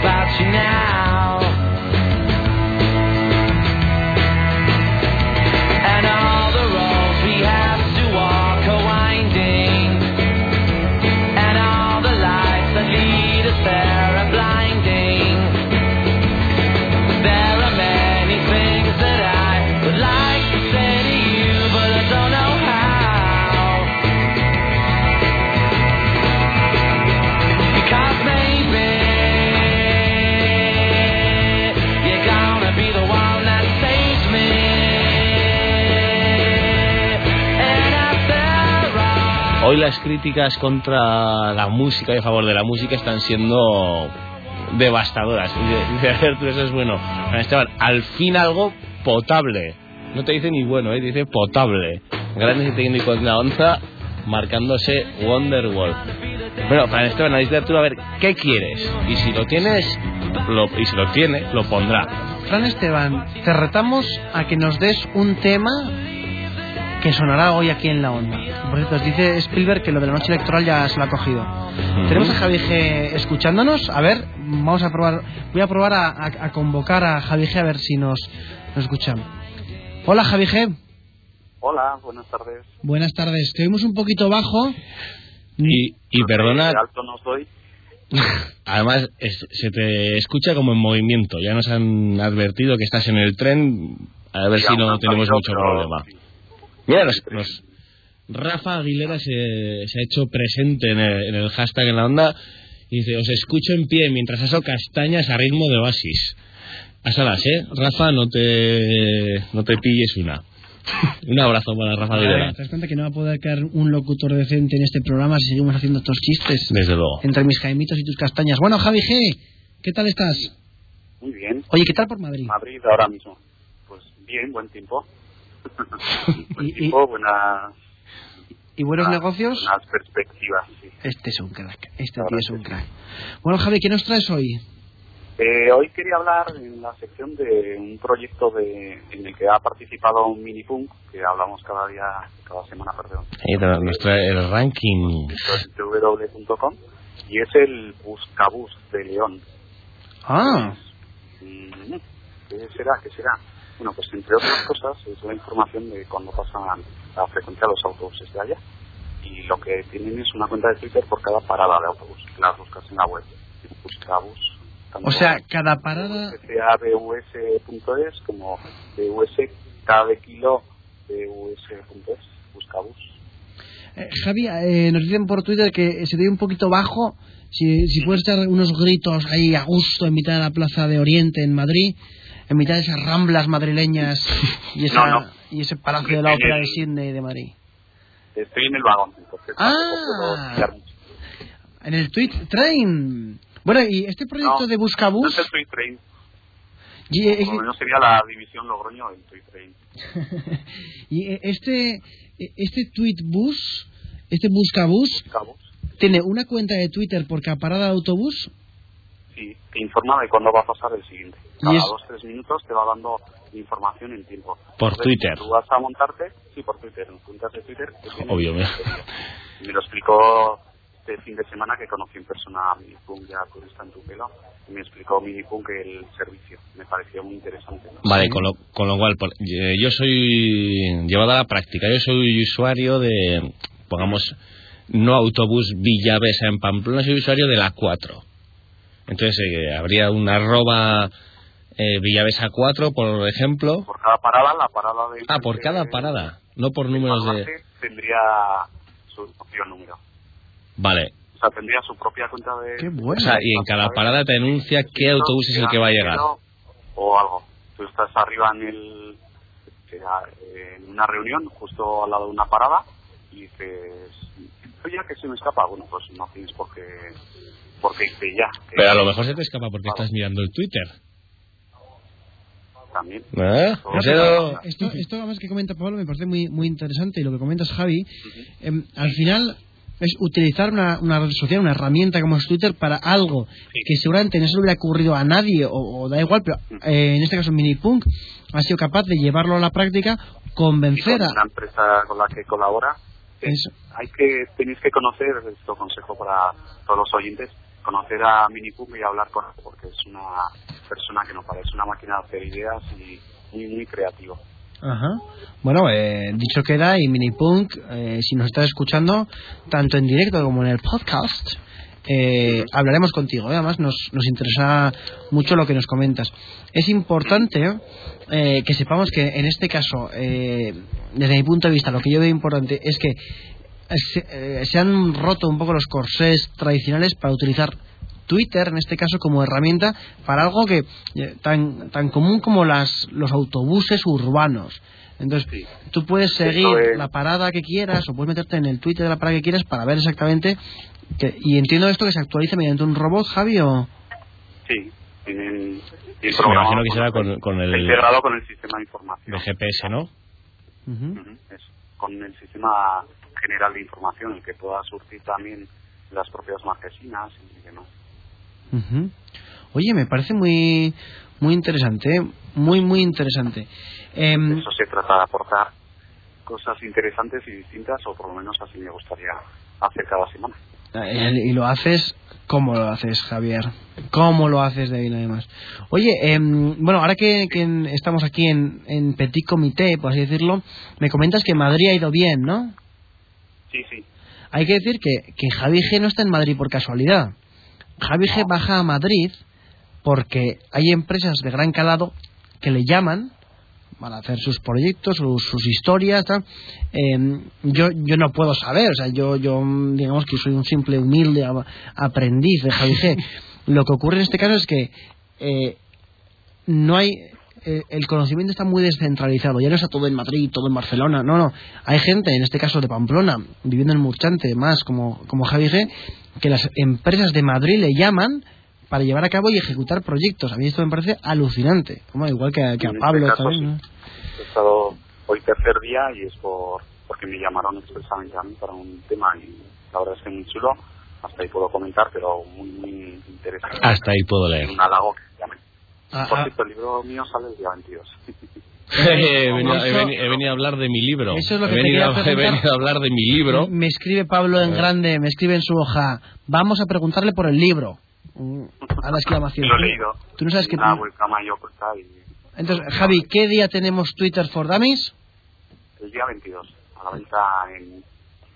About you now. Hoy las críticas contra la música y a favor de la música están siendo devastadoras. Alberto, eso es bueno. Esteban, al fin algo potable. No te dice ni bueno, ¿eh? dice potable. Grandes y técnicos de la onza marcándose Wonderwall. Bueno, Fran Esteban, analista tú a ver qué quieres. Y si lo tienes, lo, y si lo tiene, lo pondrá. Fran Esteban, te retamos a que nos des un tema que sonará hoy aquí en la onda. Por cierto, dice Spielberg que lo de la noche electoral ya se lo ha cogido. Tenemos a Javi G escuchándonos. A ver, vamos a probar. Voy a probar a, a- a convocar a Javi G a ver si nos, nos escuchan. Hola Javi G. Hola, buenas tardes. Buenas tardes. Te oímos un poquito bajo. Y, y perdona, De alto no soy. Además, es- se te escucha como en movimiento. Ya nos han advertido que estás en el tren. A ver Sí, si no tenemos mucho problema. Mira, nos- nos- Rafa Aguilera se, se ha hecho presente en el, en el hashtag en la onda y dice, os escucho en pie mientras aso castañas a ritmo de oasis. Asalas, ¿eh? Rafa, no te, no te pilles una. Un abrazo para Rafa Videla. ¿Te das cuenta que no va a poder quedar un locutor decente en este programa si seguimos haciendo estos chistes? Desde luego. Entre mis jaimitos y tus castañas. Bueno, Javi G, ¿qué tal estás? Muy bien. Oye, ¿qué tal por Madrid? Madrid ahora mismo. Pues bien, buen tiempo. Buen Y- y- buenas, ¿Y buenos buenas- negocios? buenas perspectivas, sí. Este es un crack, este tío es un crack. Bueno, Javi, ¿qué nos traes hoy? Eh, hoy quería hablar en la sección de un proyecto de, en el que ha participado un minipunk, que hablamos cada día, cada semana, perdón, Ahí está nuestro el ranking. www.com, y es el Buscabús de León. Ah, Mm, ¿Qué será? ¿Qué será? Bueno, pues entre otras cosas es la información de cuando pasan la frecuencia de los autobuses de allá. Y lo que tienen es una cuenta de Twitter por cada parada de autobús. Las buscas en la web. Buscabus. o sea, cada parada... CABUS.es como BUS cada kilo BUS.es. Buscabus. Eh, Javi, eh, nos dicen por Twitter que se te ve un poquito bajo. Si, si puedes unos gritos ahí a gusto en mitad de la Plaza de Oriente en Madrid, en mitad de esas ramblas madrileñas y, esa, No, no. y ese palacio de la ópera de Sydney de Madrid. Estoy en el vagón, entonces Ah. En el Tweet Train. Bueno, y este proyecto No, de No Buscabús... es el Tweet Train, y, eh, por lo menos sería la división Logroño del Tweet Train. y, eh, este, eh, este Tweetbus, este Buscabús, tiene una cuenta de Twitter por cada parada de autobús. Sí, te informa de cuándo va a pasar el siguiente. Y Cada es- dos tres minutos te va dando información en tiempo. Por Entonces, Twitter. Tú vas a montarte, sí, por Twitter, en cuentas de Twitter. mira. Me lo explicó este fin de semana que conocí en persona a Minipunk, ya tú está en tu pelo. Y me explicó Minipunk el servicio. Me pareció muy interesante. ¿no? Vale, con lo, con lo cual, por- eh, yo soy, llevado a la práctica, yo soy usuario de, pongamos, no autobús Villavesa en Pamplona, soy usuario de la 4. Entonces, eh, habría una arroba eh, Villavesa 4, por ejemplo. Por cada parada, la parada de... Ah, por cada parada, no por números de... Tendría su propio número. Vale, O sea, tendría su propia cuenta de... Qué o bueno. sea, y en cada parada te anuncia qué autobús es el que va a llegar. O algo. Tú estás arriba en el eh, en una reunión, justo al lado de una parada, y dices, oye, que se me escapa. Bueno, pues no tienes por qué, por qué irte ya. Pero a lo mejor se te escapa porque estás mirando el Twitter. También. ¿Eh? No, pero- Esto, esto además que comenta Pablo me parece muy, muy interesante y lo que comentas Javi, em, al final es utilizar una, una red social, una herramienta como es Twitter para algo que seguramente no se le hubiera ocurrido a nadie o, o da igual, pero eh, en este caso Minipunk ha sido capaz de llevarlo a la práctica, convencer con a... una empresa con la que colabora, eh, Eso. hay que, tenéis que conocer, esto consejo para todos los oyentes, conocer a Minipum y hablar con él, porque es una persona que no parece una máquina de hacer ideas y muy, muy creativo. Ajá. Bueno, eh, dicho queda, y Minipunk, eh, si nos estás escuchando, tanto en directo como en el podcast, eh, hablaremos contigo. ¿eh? Además, nos, nos interesa mucho lo que nos comentas. Es importante eh, que sepamos que en este caso, eh, desde mi punto de vista, lo que yo veo importante es que se, eh, se han roto un poco los corsés tradicionales para utilizar Twitter en este caso como herramienta para algo que eh, tan tan común como las los autobuses urbanos entonces Sí. tú puedes seguir es- la parada que quieras o puedes meterte en el Twitter de la parada que quieras para ver exactamente que, y entiendo esto que se actualiza mediante un robot Javi o Sí, Sí, tienen me imagino que será con, con está el integrado con el sistema de información. de GPS, ¿no? Con el sistema general de información, el que pueda surtir también las propias marquesinas y demás. Ujú. Oye, me parece muy muy interesante, ¿eh? muy muy interesante. Em, Eso se trata de aportar cosas interesantes y distintas, o por lo menos así me gustaría hacer cada semana. Eh, Y lo haces, ¿cómo lo haces, Javier? ¿Cómo lo haces bien, además? Oye, em, bueno, ahora que, que estamos aquí en, en Petit Comité, por así decirlo, me comentas que Madrid ha ido bien, ¿no? Sí, sí. Hay que decir que, que Javi G no está en Madrid por casualidad. Javi G baja a Madrid porque hay empresas de gran calado que le llaman para hacer sus proyectos, sus, sus historias, tal. Eh, yo yo no puedo saber, o sea, yo yo digamos que soy un simple humilde aprendiz de Javi G. Lo que ocurre en este caso es que eh, no hay eh, el conocimiento está muy descentralizado. Ya no está todo en Madrid, todo en Barcelona. No, no. Hay gente, en este caso de Pamplona, viviendo en Murchante, más como, como Javi G, que las empresas de Madrid le llaman para llevar a cabo y ejecutar proyectos. A mí esto me parece alucinante. Como igual que, a- que a este Pablo caso, también. ¿no? He estado hoy tercer día y es por porque me llamaron expresamente a mí para un tema y la verdad es que muy chulo. Hasta ahí puedo comentar, pero muy, muy interesante. Hasta ahí puedo leer. Un halago que llamen. Ah, Por ah. cierto, el libro mío sale el día 22. he, venido, he he venido a hablar de mi libro. Eso es lo he, que te venido, he venido a hablar de mi libro. Me escribe Pablo en grande, me escribe en su hoja. Vamos a preguntarle por el libro. A la exclamación. Lo he leído. Tú no sabes que... Una webcam ahí oculta y Entonces, Javi, ¿qué día tenemos Twitter for Dummies? el día 22. A la venta en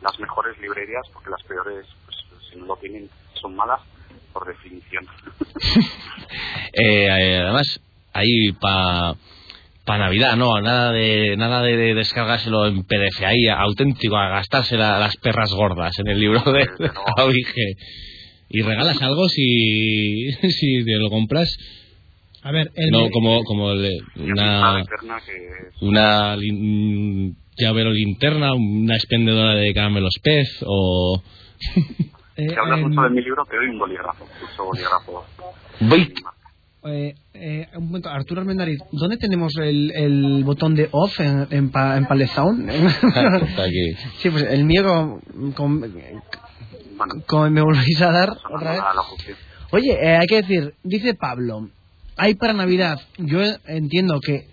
las mejores librerías, porque las peores, pues, si no lo tienen, son malas por definición. Eh, eh, además, ahí para pa Navidad, no, nada de nada de, de descargárselo en PDF ahí, auténtico, a gastarse la- las perras gordas en el libro de, de. Y regalas algo si, si te lo compras, A ver, el no como, como el- Una una, eterna que una lin- llavero linterna, una expendedora de caramelos pez o... eh, si hablas em, mucho de mi libro, te doy un bolígrafo. Uso bolígrafo. eh, eh, un momento, Arturo Armendariz, ¿dónde tenemos el, el botón de off en, en, pa- en aquí. sí, pues el mío con, con- Bueno, con- me volvéis a dar otra vez. Oye, eh, hay que decir, dice Pablo, hay para Navidad, yo entiendo que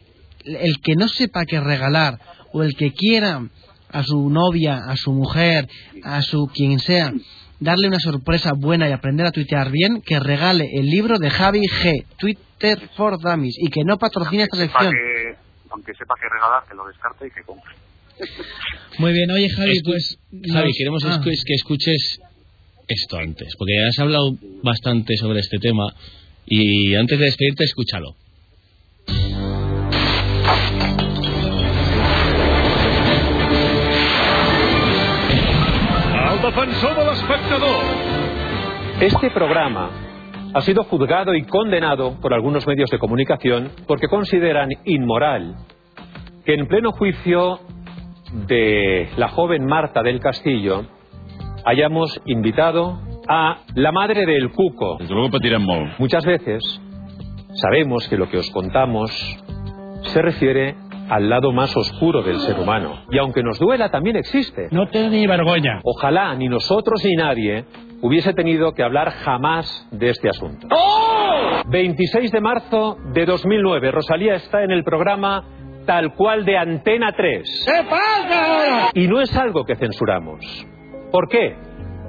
el que no sepa qué regalar o el que quiera a su novia, a su mujer, a su quien sea, darle una sorpresa buena y aprender a tuitear bien, que regale el libro de Javi G, Twitter for Dummies, y que no patrocine esta sección. que, aunque sepa que regalar, que lo descarte y que compre. Muy bien, oye Javi, Escu- pues... Javi, queremos ah. que escuches esto antes, porque has hablado bastante sobre este tema y antes de despedirte, escúchalo. Defensor Este programa ha sido juzgado y condenado por algunos medios de comunicación porque consideran inmoral que en pleno juicio de la joven Marta del Castillo hayamos invitado a la madre del Cuco. Muchas veces sabemos que lo que os contamos se refiere al lado más oscuro del ser humano. Y aunque nos duela, también existe. No te ni vergüenza. Ojalá ni nosotros ni nadie hubiese tenido que hablar jamás de este asunto. 26 de marzo de 2009, Rosalía está en el programa Tal cual de Antena 3. ¿Qué pasa ahora? Y no es algo que censuramos. ¿Por qué?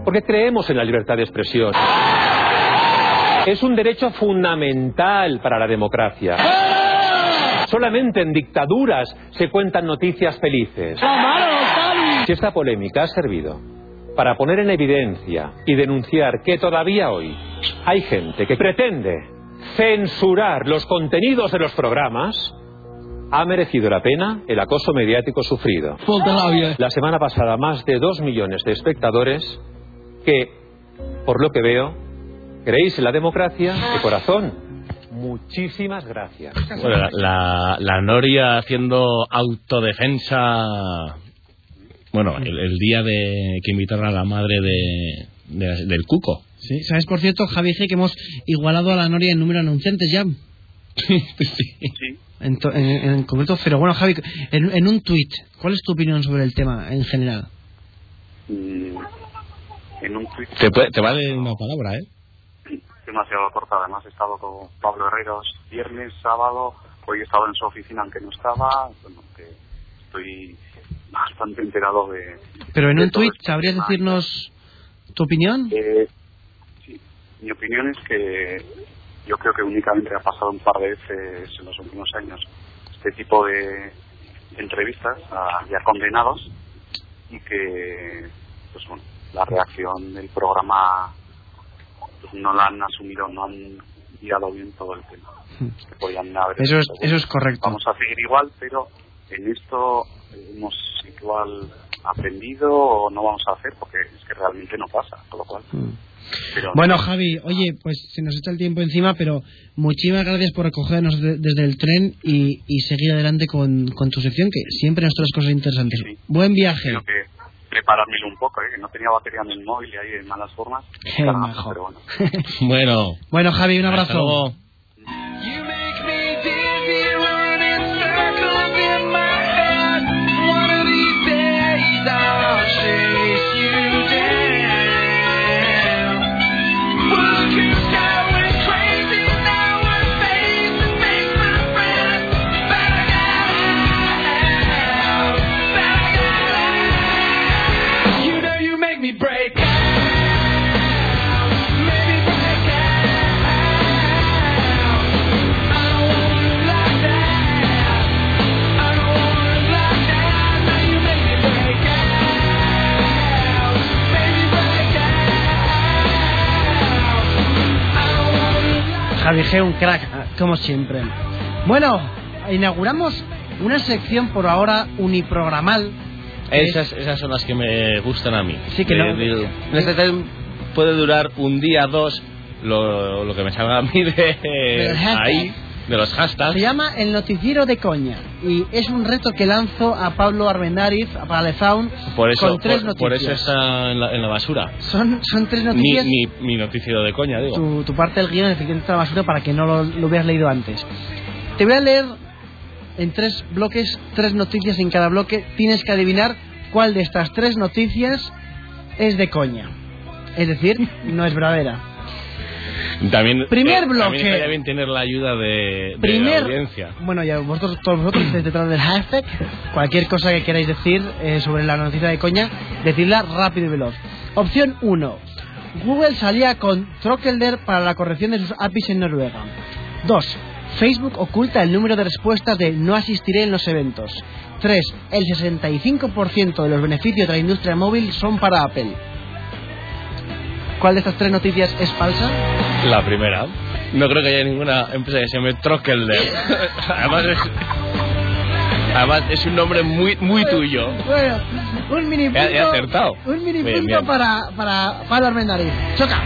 Porque creemos en la libertad de expresión. Es un derecho fundamental para la democracia. Solamente en dictaduras se cuentan noticias felices. Si esta polémica ha servido para poner en evidencia y denunciar que todavía hoy hay gente que pretende censurar los contenidos de los programas, ha merecido la pena el acoso mediático sufrido. La semana pasada más de dos millones de espectadores que, por lo que veo, creéis en la democracia de corazón. Muchísimas gracias. Bueno, la, la, la Noria haciendo autodefensa. Bueno, el, el día de que invitaron a la madre de, de- del Cuco. Sí, ¿sabes por cierto, Javi G, que hemos igualado a la Noria en número de anunciantes ya? Sí. En, to- en- en concreto, pero bueno, Javi, en, en un tuit, ¿cuál es tu opinión sobre el tema en general? Mm, en un tuit Te, puede- te vale una palabra, ¿eh? Demasiado corta. Además, he estado con Pablo Herreros viernes, sábado. Hoy he estado en su oficina, aunque no estaba. Bueno, que estoy bastante enterado de. Pero en de un tuit, ¿sabrías tema. decirnos tu opinión? Eh, sí, mi opinión es que yo creo que únicamente ha pasado un par de veces en los últimos años este tipo de entrevistas a ya condenados y que, pues bueno, la reacción del programa pues no la han asumido, no han guiado bien todo el tema. Que podían haber Eso es, dicho, eso es correcto. vamos a seguir igual, pero en esto hemos igual aprendido o no vamos a hacer porque es que realmente no pasa, con lo cual Mm. Pero, Bueno, Javi, oye, pues se nos echa el tiempo encima, pero muchísimas gracias por recogernos de- desde el tren y, y seguir adelante con, con tu sección, que siempre nos traes cosas interesantes. Buen viaje. que preparármelo un poco, ¿eh? que no tenía batería en el móvil y ahí en malas formas. Qué majo. pero bueno. Bueno. Bueno, Javi, un Hasta abrazo. Javi G, un crack, como siempre. Bueno, inauguramos una sección por ahora uniprogramal. Esas, esas son las que me gustan a mí. Sí, que De- no- de- en este time puede durar un día, dos, lo, lo que me salga a mí de ahí, de los hashtags. Se llama El Noticiero de Coña y es un reto que lanzo a Pablo Arbendáriz, a Palezaun, Por eso, con tres por, por noticias. eso está en la, en la basura. Son, son tres Mi, noticias. mi, mi noticiero de coña, digo. tu, tu parte del guion está en la basura para que no lo, lo hubieras leído antes. Te voy a leer en tres bloques, tres noticias en cada bloque. Tienes que adivinar cuál de estas tres noticias es de coña. Es decir, no es verdadera. También, Primer eh, bloque. También estaría bien tener la ayuda de, de Primer- la audiencia. Bueno, ya vosotros, todos vosotros estáis detrás del hashtag. Cualquier cosa que queráis decir eh, sobre la noticia de coña, decidla rápido y veloz. Opción 1. Google salía con Trockelder para la corrección de sus APIs en Noruega. 2. Facebook oculta el número de respuestas de no asistiré en los eventos. 3. El 65% de los beneficios de la industria móvil son para Apple. ¿Cuál de estas tres noticias es falsa? La primera. No creo que haya ninguna empresa que se llame Trockelder. además, es, además es un nombre muy muy tuyo. Bueno, un mini punto, He- he acertado. Un mini Bien, punto bien. para, para Pablo Armendariz. Choca.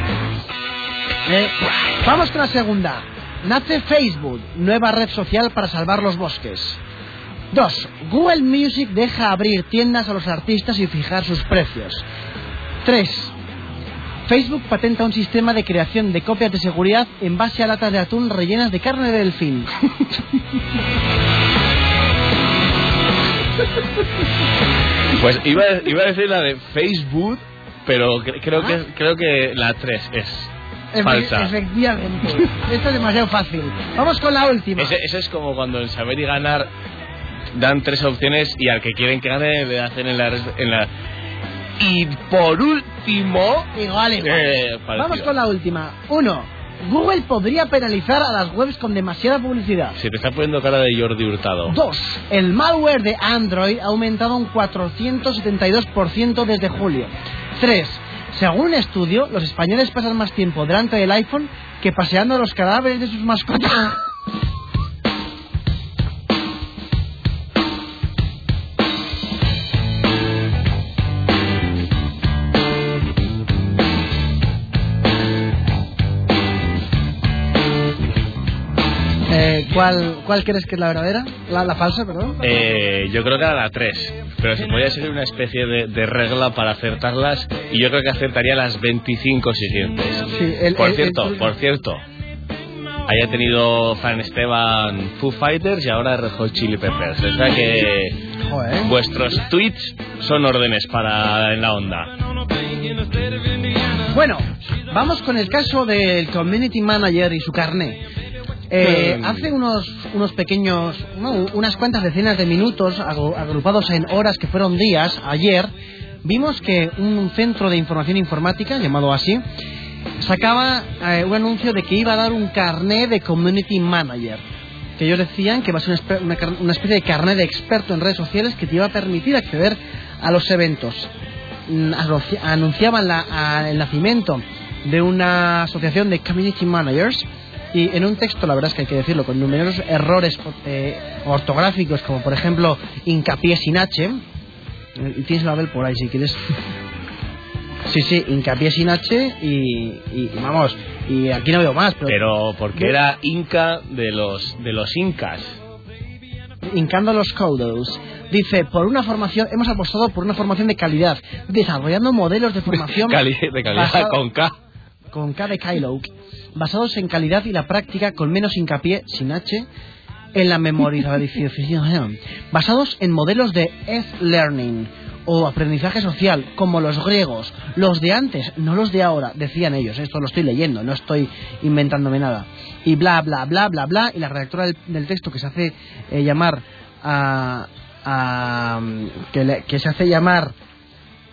Eh, vamos con la segunda. Nace Facebook, nueva red social para salvar los bosques. 2. Google Music deja abrir tiendas a los artistas y fijar sus precios. 3. Facebook patenta un sistema de creación de copias de seguridad en base a latas de atún rellenas de carne de delfín. Pues iba, a- iba a decir la de Facebook, pero cre- creo que creo que la 3 es Efe- falsa. Efectivamente. Esto es demasiado fácil. Vamos con la última. Ese, ese es como cuando en saber y ganar dan tres opciones y al que quieren que gane le hacen en la... res- En la... Y por último... Igual, igual. eh. Vamos con la última. Uno. Google podría penalizar a las webs con demasiada publicidad. Se te está poniendo cara de Jordi Hurtado. Dos. El malware de Android ha aumentado un 472% desde julio. Tres. Según un estudio, los españoles pasan más tiempo delante del iPhone que paseando los cadáveres de sus mascotas. ¿cuál, ¿Cuál crees que es la verdadera? La, la falsa, perdón. Eh, yo creo que era la 3. Pero se podría ser una especie de, de regla para acertarlas. Y yo creo que acertaría las 25 siguientes. Sí, el- por el- cierto, el- por cierto. Haya tenido Fan Esteban Foo Fighters y ahora Red Hot Chili Peppers. O sea que Joder. vuestros tweets son órdenes para en la onda. Bueno, vamos con el caso del community manager y su carné. Eh, Hmm. hace unos, unos pequeños, no, unas cuantas decenas de minutos, agru- agrupados en horas que fueron días, ayer, vimos que un centro de información informática, llamado así, sacaba eh, un anuncio de que iba a dar un carné de community manager. Que ellos decían que va a ser una, una especie de carné de experto en redes sociales que te iba a permitir acceder a los eventos. Mm, anunci- Anunciaban la- a- el nacimiento de una asociación de community managers y en un texto, la verdad es que hay que decirlo, con numerosos errores eh, ortográficos, como por ejemplo hincapié sin H. Y tienes la Abel por ahí si quieres. Sí, sí, hincapié sin H y, y- vamos, y aquí no veo más, pero, Pero porque era Inca de los, de los Incas. hincando los codos. Dice, por una formación, hemos apostado por una formación de calidad, desarrollando modelos de formación de calidad basado- con K. con K de Kylo, basados en calidad y la práctica con menos hincapié, sin H, en la memorización, basados en modelos de e-learning o aprendizaje social, como los griegos, los de antes, no los de ahora, decían ellos, esto lo estoy leyendo, no estoy inventándome nada, y bla, bla, bla, bla, bla, y la redactora del, del texto que se hace eh, llamar a... a, que, le- que se hace llamar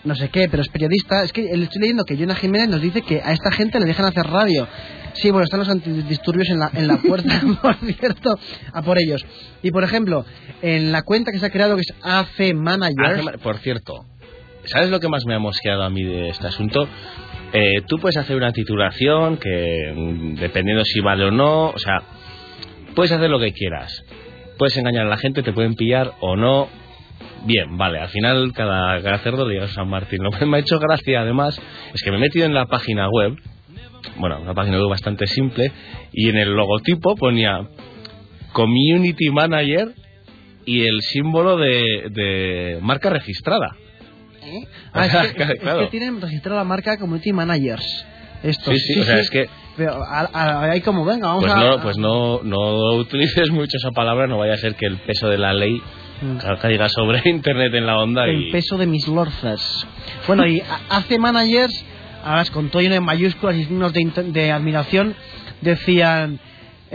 no sé qué, pero es periodista. Es que estoy leyendo que Jonah Jiménez nos dice que a esta gente le dejan hacer radio. Sí, bueno, están los antidisturbios en la, en la puerta, por cierto, a por ellos. Y por ejemplo, en la cuenta que se ha creado, que es AC Manager, Por cierto, ¿sabes lo que más me ha mosqueado a mí de este asunto? Eh, tú puedes hacer una titulación que, mm, dependiendo si vale o no, o sea, puedes hacer lo que quieras. Puedes engañar a la gente, te pueden pillar o no. Bien, vale, al final cada, cada cerdo le llega a San Martín. Lo que me ha hecho gracia, además, es que me he metido en la página web, bueno, una página web bastante simple, y en el logotipo ponía Community Manager y el símbolo de, de marca registrada. Ah, es, que, es Claro. que tienen registrada la marca Community Managers. Esto, Sí, sí, o sea, es que Pero a- a- ahí como venga, vamos pues a... no, pues no, no utilices mucho esa palabra, no vaya a ser que el peso de la ley Mm. ca- caiga sobre internet en la onda el y peso de mis lorzas. Bueno, y hace managers, ahora con todo lleno de mayúsculas y signos de, admiración, decían,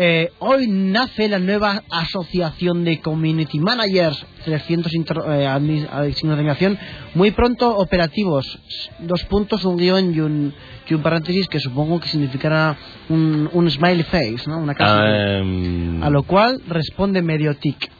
eh, hoy nace la nueva asociación de community managers, 300 intro- eh, eh, signos de admiración, muy pronto operativos, dos puntos, un guion y un, y un paréntesis que supongo que significará un, un smiley face, ¿no? Una cara Ah, em, A lo cual responde medio tic.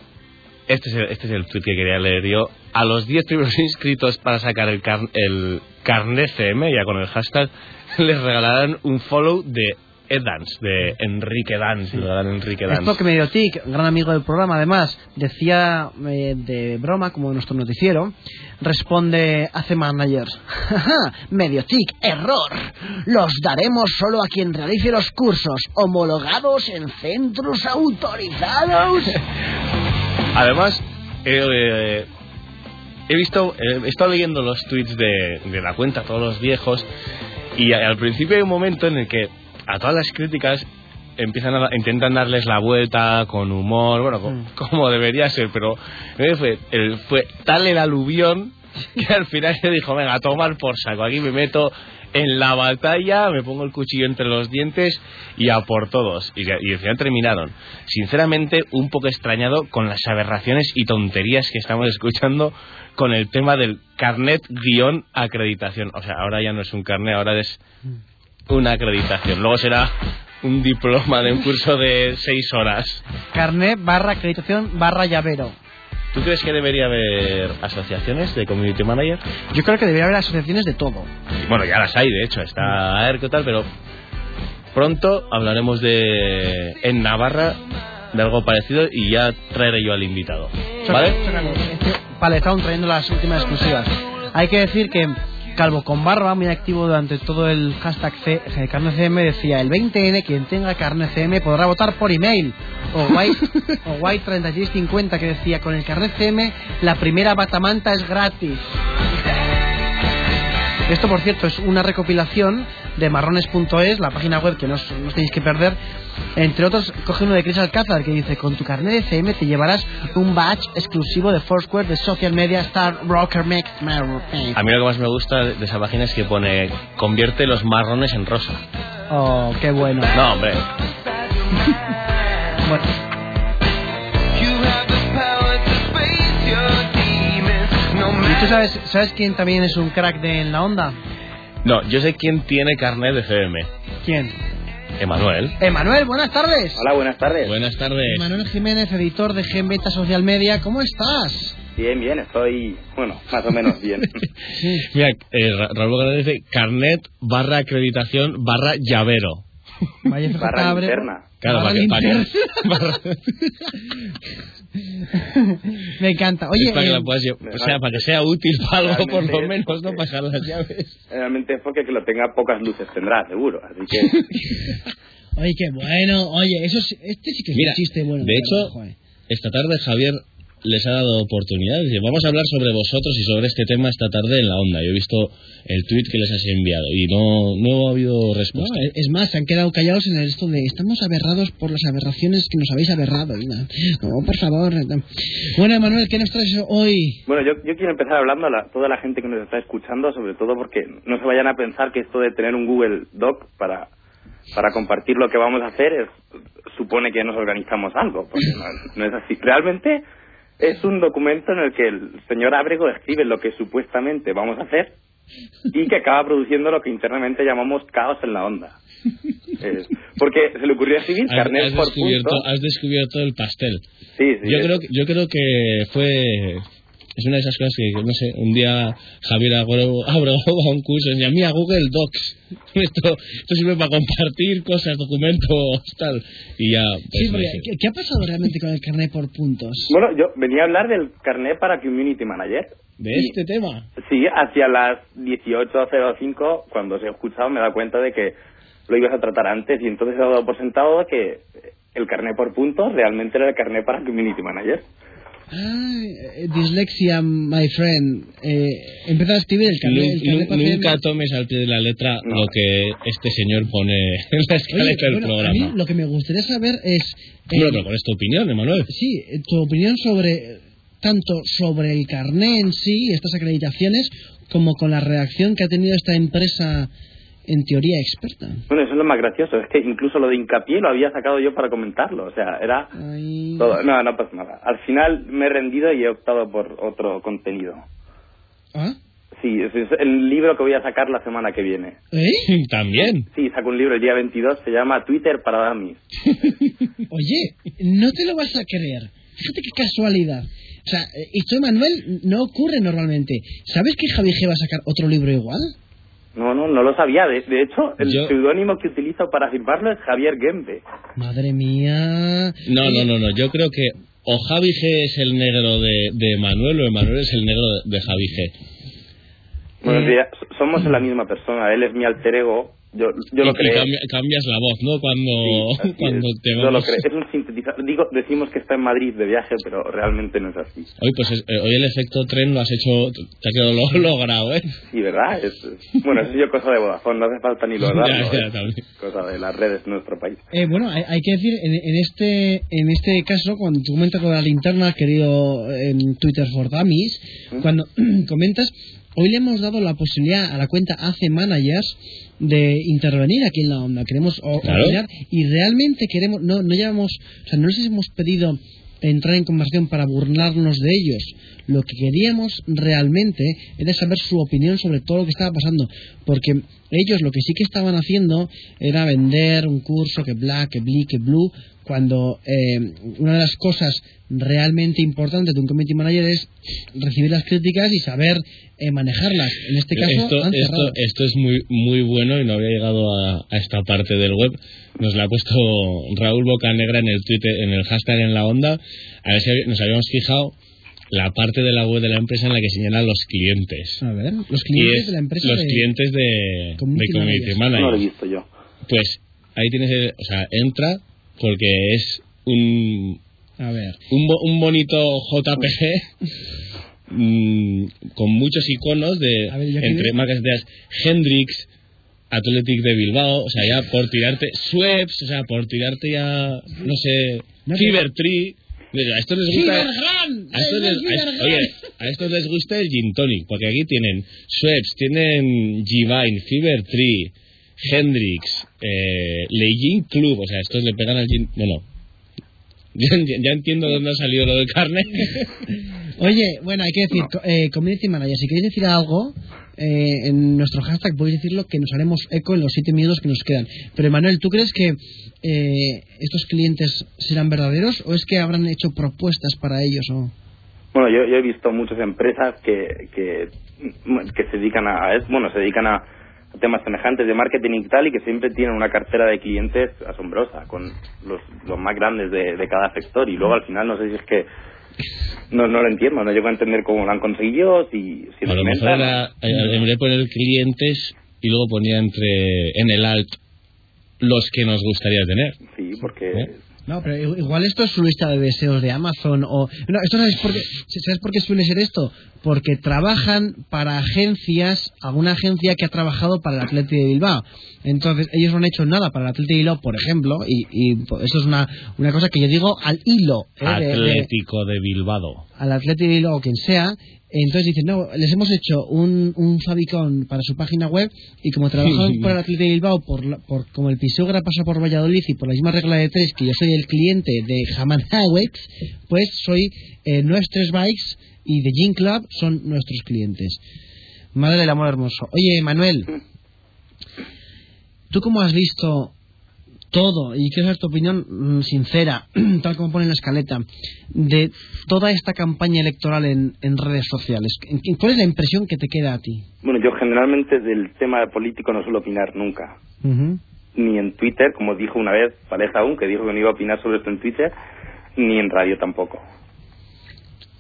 Este, es el, este es el tweet que quería leer yo. A los 10 primeros inscritos para sacar el, car- el carnet CM, ya con el hashtag, les regalarán un follow de Ed Dance, de Enrique Dance. le regalarán Enrique Dance. Esto que medio tic, gran amigo del programa, además, decía eh, de broma, como en nuestro noticiero, responde hace managers. medio tic, error. Los daremos solo a quien realice los cursos homologados en centros autorizados. Además, eh, eh, he visto, eh, he estado leyendo los tweets de, de la cuenta, todos los viejos, y al principio hay un momento en el que a todas las críticas empiezan a, intentan darles la vuelta con humor, bueno, co- como debería ser, pero eh, fue, el- fue tal el aluvión que al final se dijo, venga, a tomar por saco, aquí me meto en la batalla, me pongo el cuchillo entre los dientes y a por todos. Y, y al final terminaron. Sinceramente, un poco extrañado con las aberraciones y tonterías que estamos escuchando con el tema del carnet guion acreditación. O sea, ahora ya no es un carnet, ahora es una acreditación. Luego será un diploma de un curso de seis horas. Carnet barra acreditación barra llavero. ¿Tú crees que debería haber asociaciones de community manager? Yo creo que debería haber asociaciones de todo. Bueno, ya las hay, de hecho, está ERCO y tal, pero pronto hablaremos de en Navarra de algo parecido y ya traeré yo al invitado. ¿Vale? Vale, estamos trayendo las últimas exclusivas. Hay que decir que Calvo con Barba, muy activo durante todo el hashtag C, eh, carne CM, decía el 20N, quien tenga carne CM podrá votar por email. O White 3650 que decía, con el carnet CM la primera batamanta es gratis. Esto, por cierto, es una recopilación de marrones.es, la página web que no os, no os tenéis que perder. Entre otros, coge uno de Chris Alcázar que dice: Con tu carnet de CM te llevarás un badge exclusivo de Foursquare de Social Media Star Rocker Mix. A mí lo que más me gusta de esa página es que pone convierte los marrones en rosa. Oh, qué bueno. No, hombre. Bueno. ¿Y tú sabes, sabes quién también es un crack de en la onda? No, yo sé quién tiene carnet de CM. ¿Quién? Emanuel. Emanuel, buenas tardes. Hola, buenas tardes. Buenas tardes. Emanuel Jiménez, editor de Gen Beta Social Media, ¿cómo estás? Bien, bien, estoy, bueno, más o menos bien. Mira, eh, Ra- Raúl Bogado dice carnet barra acreditación barra llavero. Vaya Barra cabre. linterna. Claro, Barra para que, para que- linterna. barra- Me encanta. Oye, Es para que eh, la puedas llevar- o sea, para que sea útil para algo, por lo menos, no pasar las llaves. Realmente es porque que lo tenga pocas luces tendrá, seguro. Así que oye, qué bueno. Oye, eso sí- este sí que es Mira, un chiste bueno. de hecho, joder. esta tarde Javier les ha dado oportunidades. Dice, Vamos a hablar sobre vosotros y sobre este tema esta tarde en la onda. Yo he visto el tweet que les has enviado y no, no ha habido respuesta. es- es más, se han quedado callados en el esto de estamos aberrados por las aberraciones que nos habéis aberrado. Y nada. No, por favor. no. Bueno, Manuel, ¿qué nos traes hoy? Bueno, yo, yo quiero empezar hablando a la- toda la gente que nos está escuchando, sobre todo porque no se vayan a pensar que esto de tener un Google Doc para, para compartir lo que vamos a hacer es, supone que nos organizamos algo, porque no, no es así. Realmente es un documento en el que el señor Ábrego escribe lo que supuestamente vamos a hacer y que acaba produciendo lo que internamente llamamos caos en la onda. Porque se le ocurrió escribir Has, carnet has por descubierto, has descubierto el pastel. Sí, sí, yo, es- creo, yo creo que fue... Es una de esas cosas que, no sé, un día Javier Abreu abrió a un curso y decía, mira, Google Docs. Esto, esto sirve para compartir cosas, documentos, tal. Y ya... pues, Sí, no porque, sé. ¿qué, qué ha pasado realmente con el carnet por puntos? Bueno, yo venía a hablar del carnet para Community Manager. De Y- este tema. Sí, hacia las 18.05, cuando os he escuchado, me he dado cuenta de que lo ibas a tratar antes y entonces he dado por sentado que el carnet por puntos realmente era el carnet para Community Manager. Ah, eh, dislexia, my friend. Eh, empezó a escribir el carnet. carnet nunca tomes al pie de la letra lo que este señor pone en la Oye, escaleta del bueno, a programa. mí lo que me gustaría saber es... eh, Bueno, pero con esta opinión, Emanuel. Sí, eh, tu opinión sobre tanto sobre el carné en sí, estas acreditaciones, como con la reacción que ha tenido esta empresa en teoría experta. Bueno, eso es lo más gracioso, es que incluso lo de hincapié lo había sacado yo para comentarlo, o sea, era Ay. todo. No, no pasa nada. Al final me he rendido y he optado por otro contenido. ¿Ah? Sí, es el libro que voy a sacar la semana que viene. ¿Eh? También. Sí, saco un libro el día 22, se llama Twitter para Dummies. Oye, no te lo vas a creer. Fíjate qué casualidad. O sea, eh, esto, Manuel, no ocurre normalmente. ¿Sabes que Javi G va a sacar otro libro igual? No, no, no lo sabía. De, de hecho, el Yo- seudónimo que utilizo para firmarlo es Javier Gembe. Madre mía. No, no, no, no. Yo creo que o Javi G es el negro de, de Manuel o Emanuel es el negro de, de Javi G. Bueno, Eh. so- somos la misma persona. Él es mi alter ego. Yo, yo y, lo creo. cambia- cambias la voz, ¿no? Cuando, Sí, cuando es. te Yo lo vamos- creo. Es un sintetizador. Digo, decimos que está en Madrid de viaje, pero realmente no es así. Hoy, pues, es- eh, hoy el efecto tren lo has hecho, te ha quedado lo- logrado, ¿eh? Sí, ¿verdad? Es, es- bueno, eso yo cosa de Vodafone. No hace falta ni lo Ya, ya. Cosa de las redes de nuestro país. Eh, bueno, hay, hay que decir, en, en este en este caso, cuando tú comentas de la linterna, querido en Twitter for Dummies, cuando comentas, hoy le hemos dado la posibilidad a la cuenta AC Managers de intervenir aquí en la onda. Queremos Claro. opinar y realmente queremos, no, no llevamos, o sea, no les hemos pedido entrar en conversación para burlarnos de ellos. Lo que queríamos realmente era saber su opinión sobre todo lo que estaba pasando, porque ellos lo que sí que estaban haciendo era vender un curso que bla, que bli, que blue, cuando eh, una de las cosas realmente importantes de un community manager es recibir las críticas y saber eh, manejarlas. En este caso, esto, han esto, esto es muy muy bueno y no había llegado a, a esta parte del web. Nos la ha puesto Raúl Bocanegra en el Twitter, en el hashtag en la onda. A ver si nos habíamos fijado la parte de la web de la empresa en la que señalan los clientes. A ver, los clientes es de la empresa los de- clientes de Community de Community Managers. Manager. No lo he visto yo. Pues ahí tienes, el- o sea, entra porque es un A ver. un, bo- un bonito JPG mm, con muchos iconos de ver, entre marcas de Hendrix, Athletic de Bilbao, o sea, ya por tirarte Sweps, o sea, por tirarte ya no sé, No, Fever Tree. Mira, A estos les gusta a estos, les, oye, a estos les gusta el gin tonic, porque aquí tienen Sweps, tienen G-Vine, Fever Tree, Hendrix, eh, Leijin Club, o sea, estos le pegan al gin, bueno, ya, entiendo dónde ha salido lo del carne. Oye, bueno, hay que decir, eh, community manager, si queréis decir algo eh, en nuestro hashtag, podéis decirlo que nos haremos eco en los siete minutos que nos quedan. Pero Emanuel, ¿tú crees que eh, estos clientes serán verdaderos o es que habrán hecho propuestas para ellos? O... Bueno, yo, he visto muchas empresas que, que, que se dedican a, a bueno, se dedican a temas semejantes de marketing y tal y que siempre tienen una cartera de clientes asombrosa con los, los más grandes de, de cada sector y luego al final no sé si es que no, no lo entiendo, no llego a entender cómo lo han conseguido, si, si A lo mejor era, eh, en vez de poner clientes y luego ponía entre en el alt los que nos gustaría tener. Sí, porque... No, pero igual esto es su lista de deseos de Amazon o... No, esto sabes por qué, ¿sabes por qué suele ser esto? Porque trabajan para agencias, alguna agencia que ha trabajado para el Atleti de Bilbao. Entonces, ellos no han hecho nada para el Atleti de Bilbao, por ejemplo, y, y pues, eso es una, una cosa que yo digo al hilo. ¿eh? de- de- Atlético de Bilbao. al Atleti de Bilbao o quien sea, entonces dicen, no, les hemos hecho un, un favicon para su página web y como trabajan para el Atleti de Bilbao, por, la- por como el Pisogra pasa por Valladolid y por la misma regla de tres, que yo soy el cliente de Haman Highways, pues soy eh, nuestros bikes y de Gym Club son nuestros clientes. Madre del amor hermoso. Oye, Manuel, ¿tú cómo has visto todo, y quiero saber tu opinión mm, sincera, tal como pone en la escaleta, de toda esta campaña electoral en, en redes sociales. ¿En- en- ¿Cuál es la impresión que te queda a ti? Bueno, yo generalmente del tema político no suelo opinar nunca. Ni en Twitter, como dijo una vez Pareja aún, que dijo que no iba a opinar sobre esto en Twitter, ni en radio tampoco.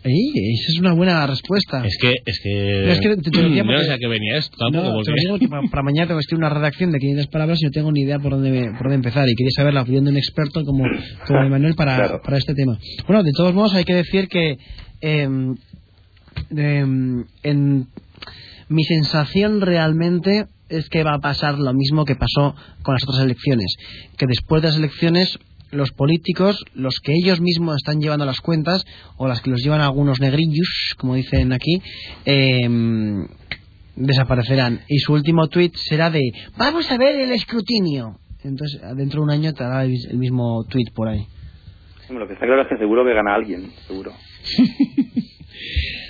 Ey, esa es una buena respuesta. Es que, es que, No, es que te- te lo decía yo no porque- sé a qué venía esto tampoco, No, te digo que para, para mañana tengo que escribir una redacción de 500 palabras y no tengo ni idea por dónde, por dónde empezar. Y quería saber la opinión de un experto como, como Emanuel para, Claro. para este tema. Bueno, de todos modos hay que decir que em, en mi sensación realmente es que va a pasar lo mismo que pasó con las otras elecciones. Que después de las elecciones los políticos, los que ellos mismos están llevando las cuentas, o las que los llevan algunos negrillos, como dicen aquí, em, desaparecerán. Y su último tuit será de, vamos a ver el escrutinio. Entonces, dentro de un año te hará el mismo tuit por ahí. Lo que está claro es que seguro que gana alguien, seguro.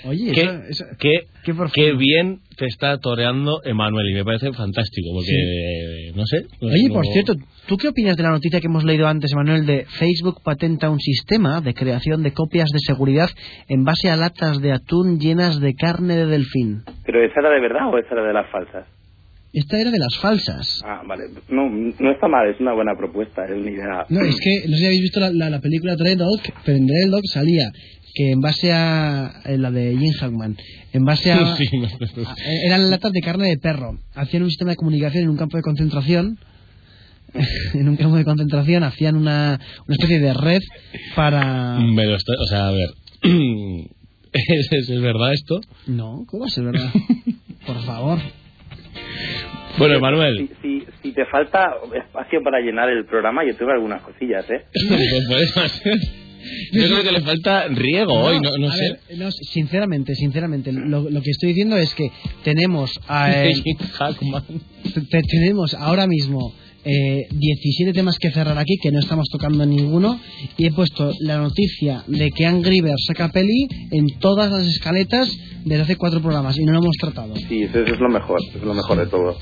Oye, ¿Qué, eso- eso- qué- qué por qué bien te está toreando Emanuel y me parece fantástico porque, eh, no sé. no- Oye, no- por cierto, ¿tú qué opinas de la noticia que hemos leído antes, Manuel, de Facebook patenta un sistema de creación de copias de seguridad en base a latas de atún llenas de carne de delfín? ¿Pero esa era de verdad o esa era de las falsas? Esta era de las falsas. Ah, vale. No, no está mal, es una buena propuesta, es una idea. No, es que, no sé si habéis visto la, la, la película Dreadnought, pero en Dreadnought salía que en base a eh, la de Jim Hackman, en base a, Sí, no, a- eran latas de carne de perro, hacían un sistema de comunicación en un campo de concentración, en un campo de concentración hacían una, una especie de red para... Me lo estoy, o sea, a ver. ¿Es, es, es verdad esto? No, ¿cómo ser verdad? Por favor. Bueno, Emanuel, Si, si te falta espacio para llenar el programa, yo tengo algunas cosillas, ¿eh? pues puedes hacer. Yo creo que le falta riego hoy, no, sé. ver, no, sinceramente, sinceramente, lo, lo que estoy diciendo es que tenemos a, eh, te- tenemos ahora mismo eh, 17 temas que cerrar aquí, que no estamos tocando ninguno, y he puesto la noticia de que Angry Birds saca peli en todas las escaletas desde hace cuatro programas, y no lo hemos tratado. Sí, eso, eso es lo mejor, es lo mejor de todo.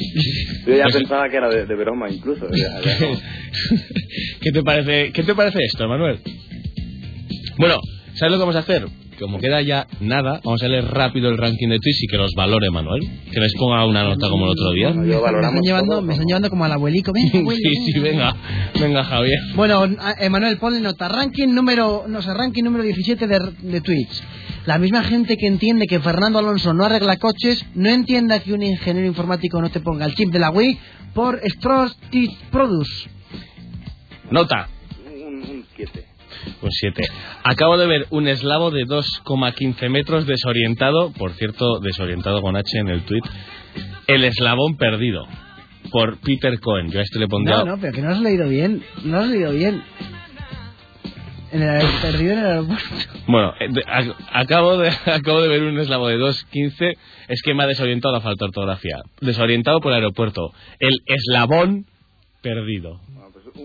Yo ya pensaba que era de, de broma incluso. ya-. ¿Qué te parece, qué te parece esto, Manuel? Bueno, ¿sabes lo que vamos a hacer? Como queda ya nada, vamos a leer rápido el ranking de tweets y que los valore Manuel. Que les ponga una nota como el otro día. Me, están- me están llevando, me están llevando como al abuelico. Venga, abuelo, Sí, sí, venga. Venga, Javier. Bueno, Emanuel, ponle nota. Ranking número, no sé, ranking número 17 de, de tweets. La misma gente que entiende que Fernando Alonso no arregla coches, no entienda que un ingeniero informático no te ponga el chip de la Wii por Strostis Produce. Nota. Un 7. Pues 7. Acabo de ver un eslavo de 2,15 metros desorientado, por cierto, desorientado con H en el tweet. El eslabón perdido. Por Peter Cohen. Yo a este le pondría. No, no, pero que no has leído bien. No has leído bien. En el perdido en el aeropuerto. Bueno, eh, de- ac- acabo, de, acabo de ver un eslavo de 2.15. Es que me ha desorientado la falta de ortografía. Desorientado por el aeropuerto. El eslabón perdido.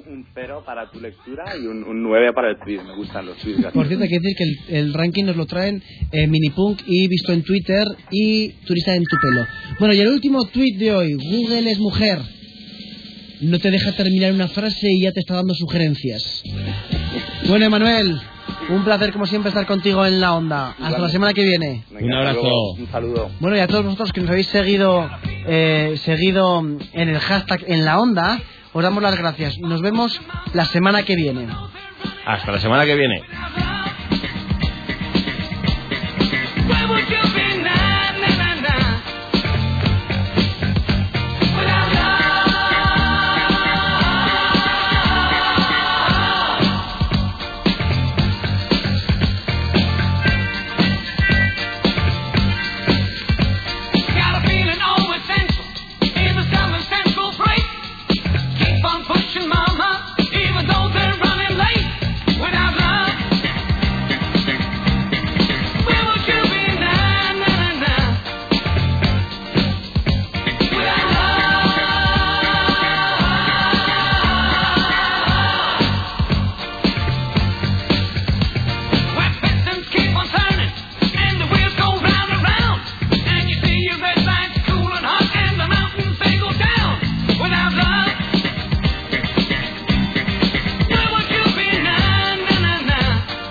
Un, un cero para tu lectura y un, un 9 para el tweet. Me gustan los tweets. Por cierto, hay que decir que el, el ranking nos lo traen eh, Minipunk y Visto en Twitter y Turista en tu pelo. Bueno, y el último tweet de hoy. Google es mujer. No te deja terminar una frase y ya te está dando sugerencias. Bueno, Emanuel, un placer como siempre estar contigo en la onda. Hasta la semana que viene. Venga, Un abrazo. Un saludo. Bueno, y a todos vosotros que nos habéis seguido, eh, seguido en el hashtag en la onda, os damos las gracias. Nos vemos la semana que viene. Hasta la semana que viene.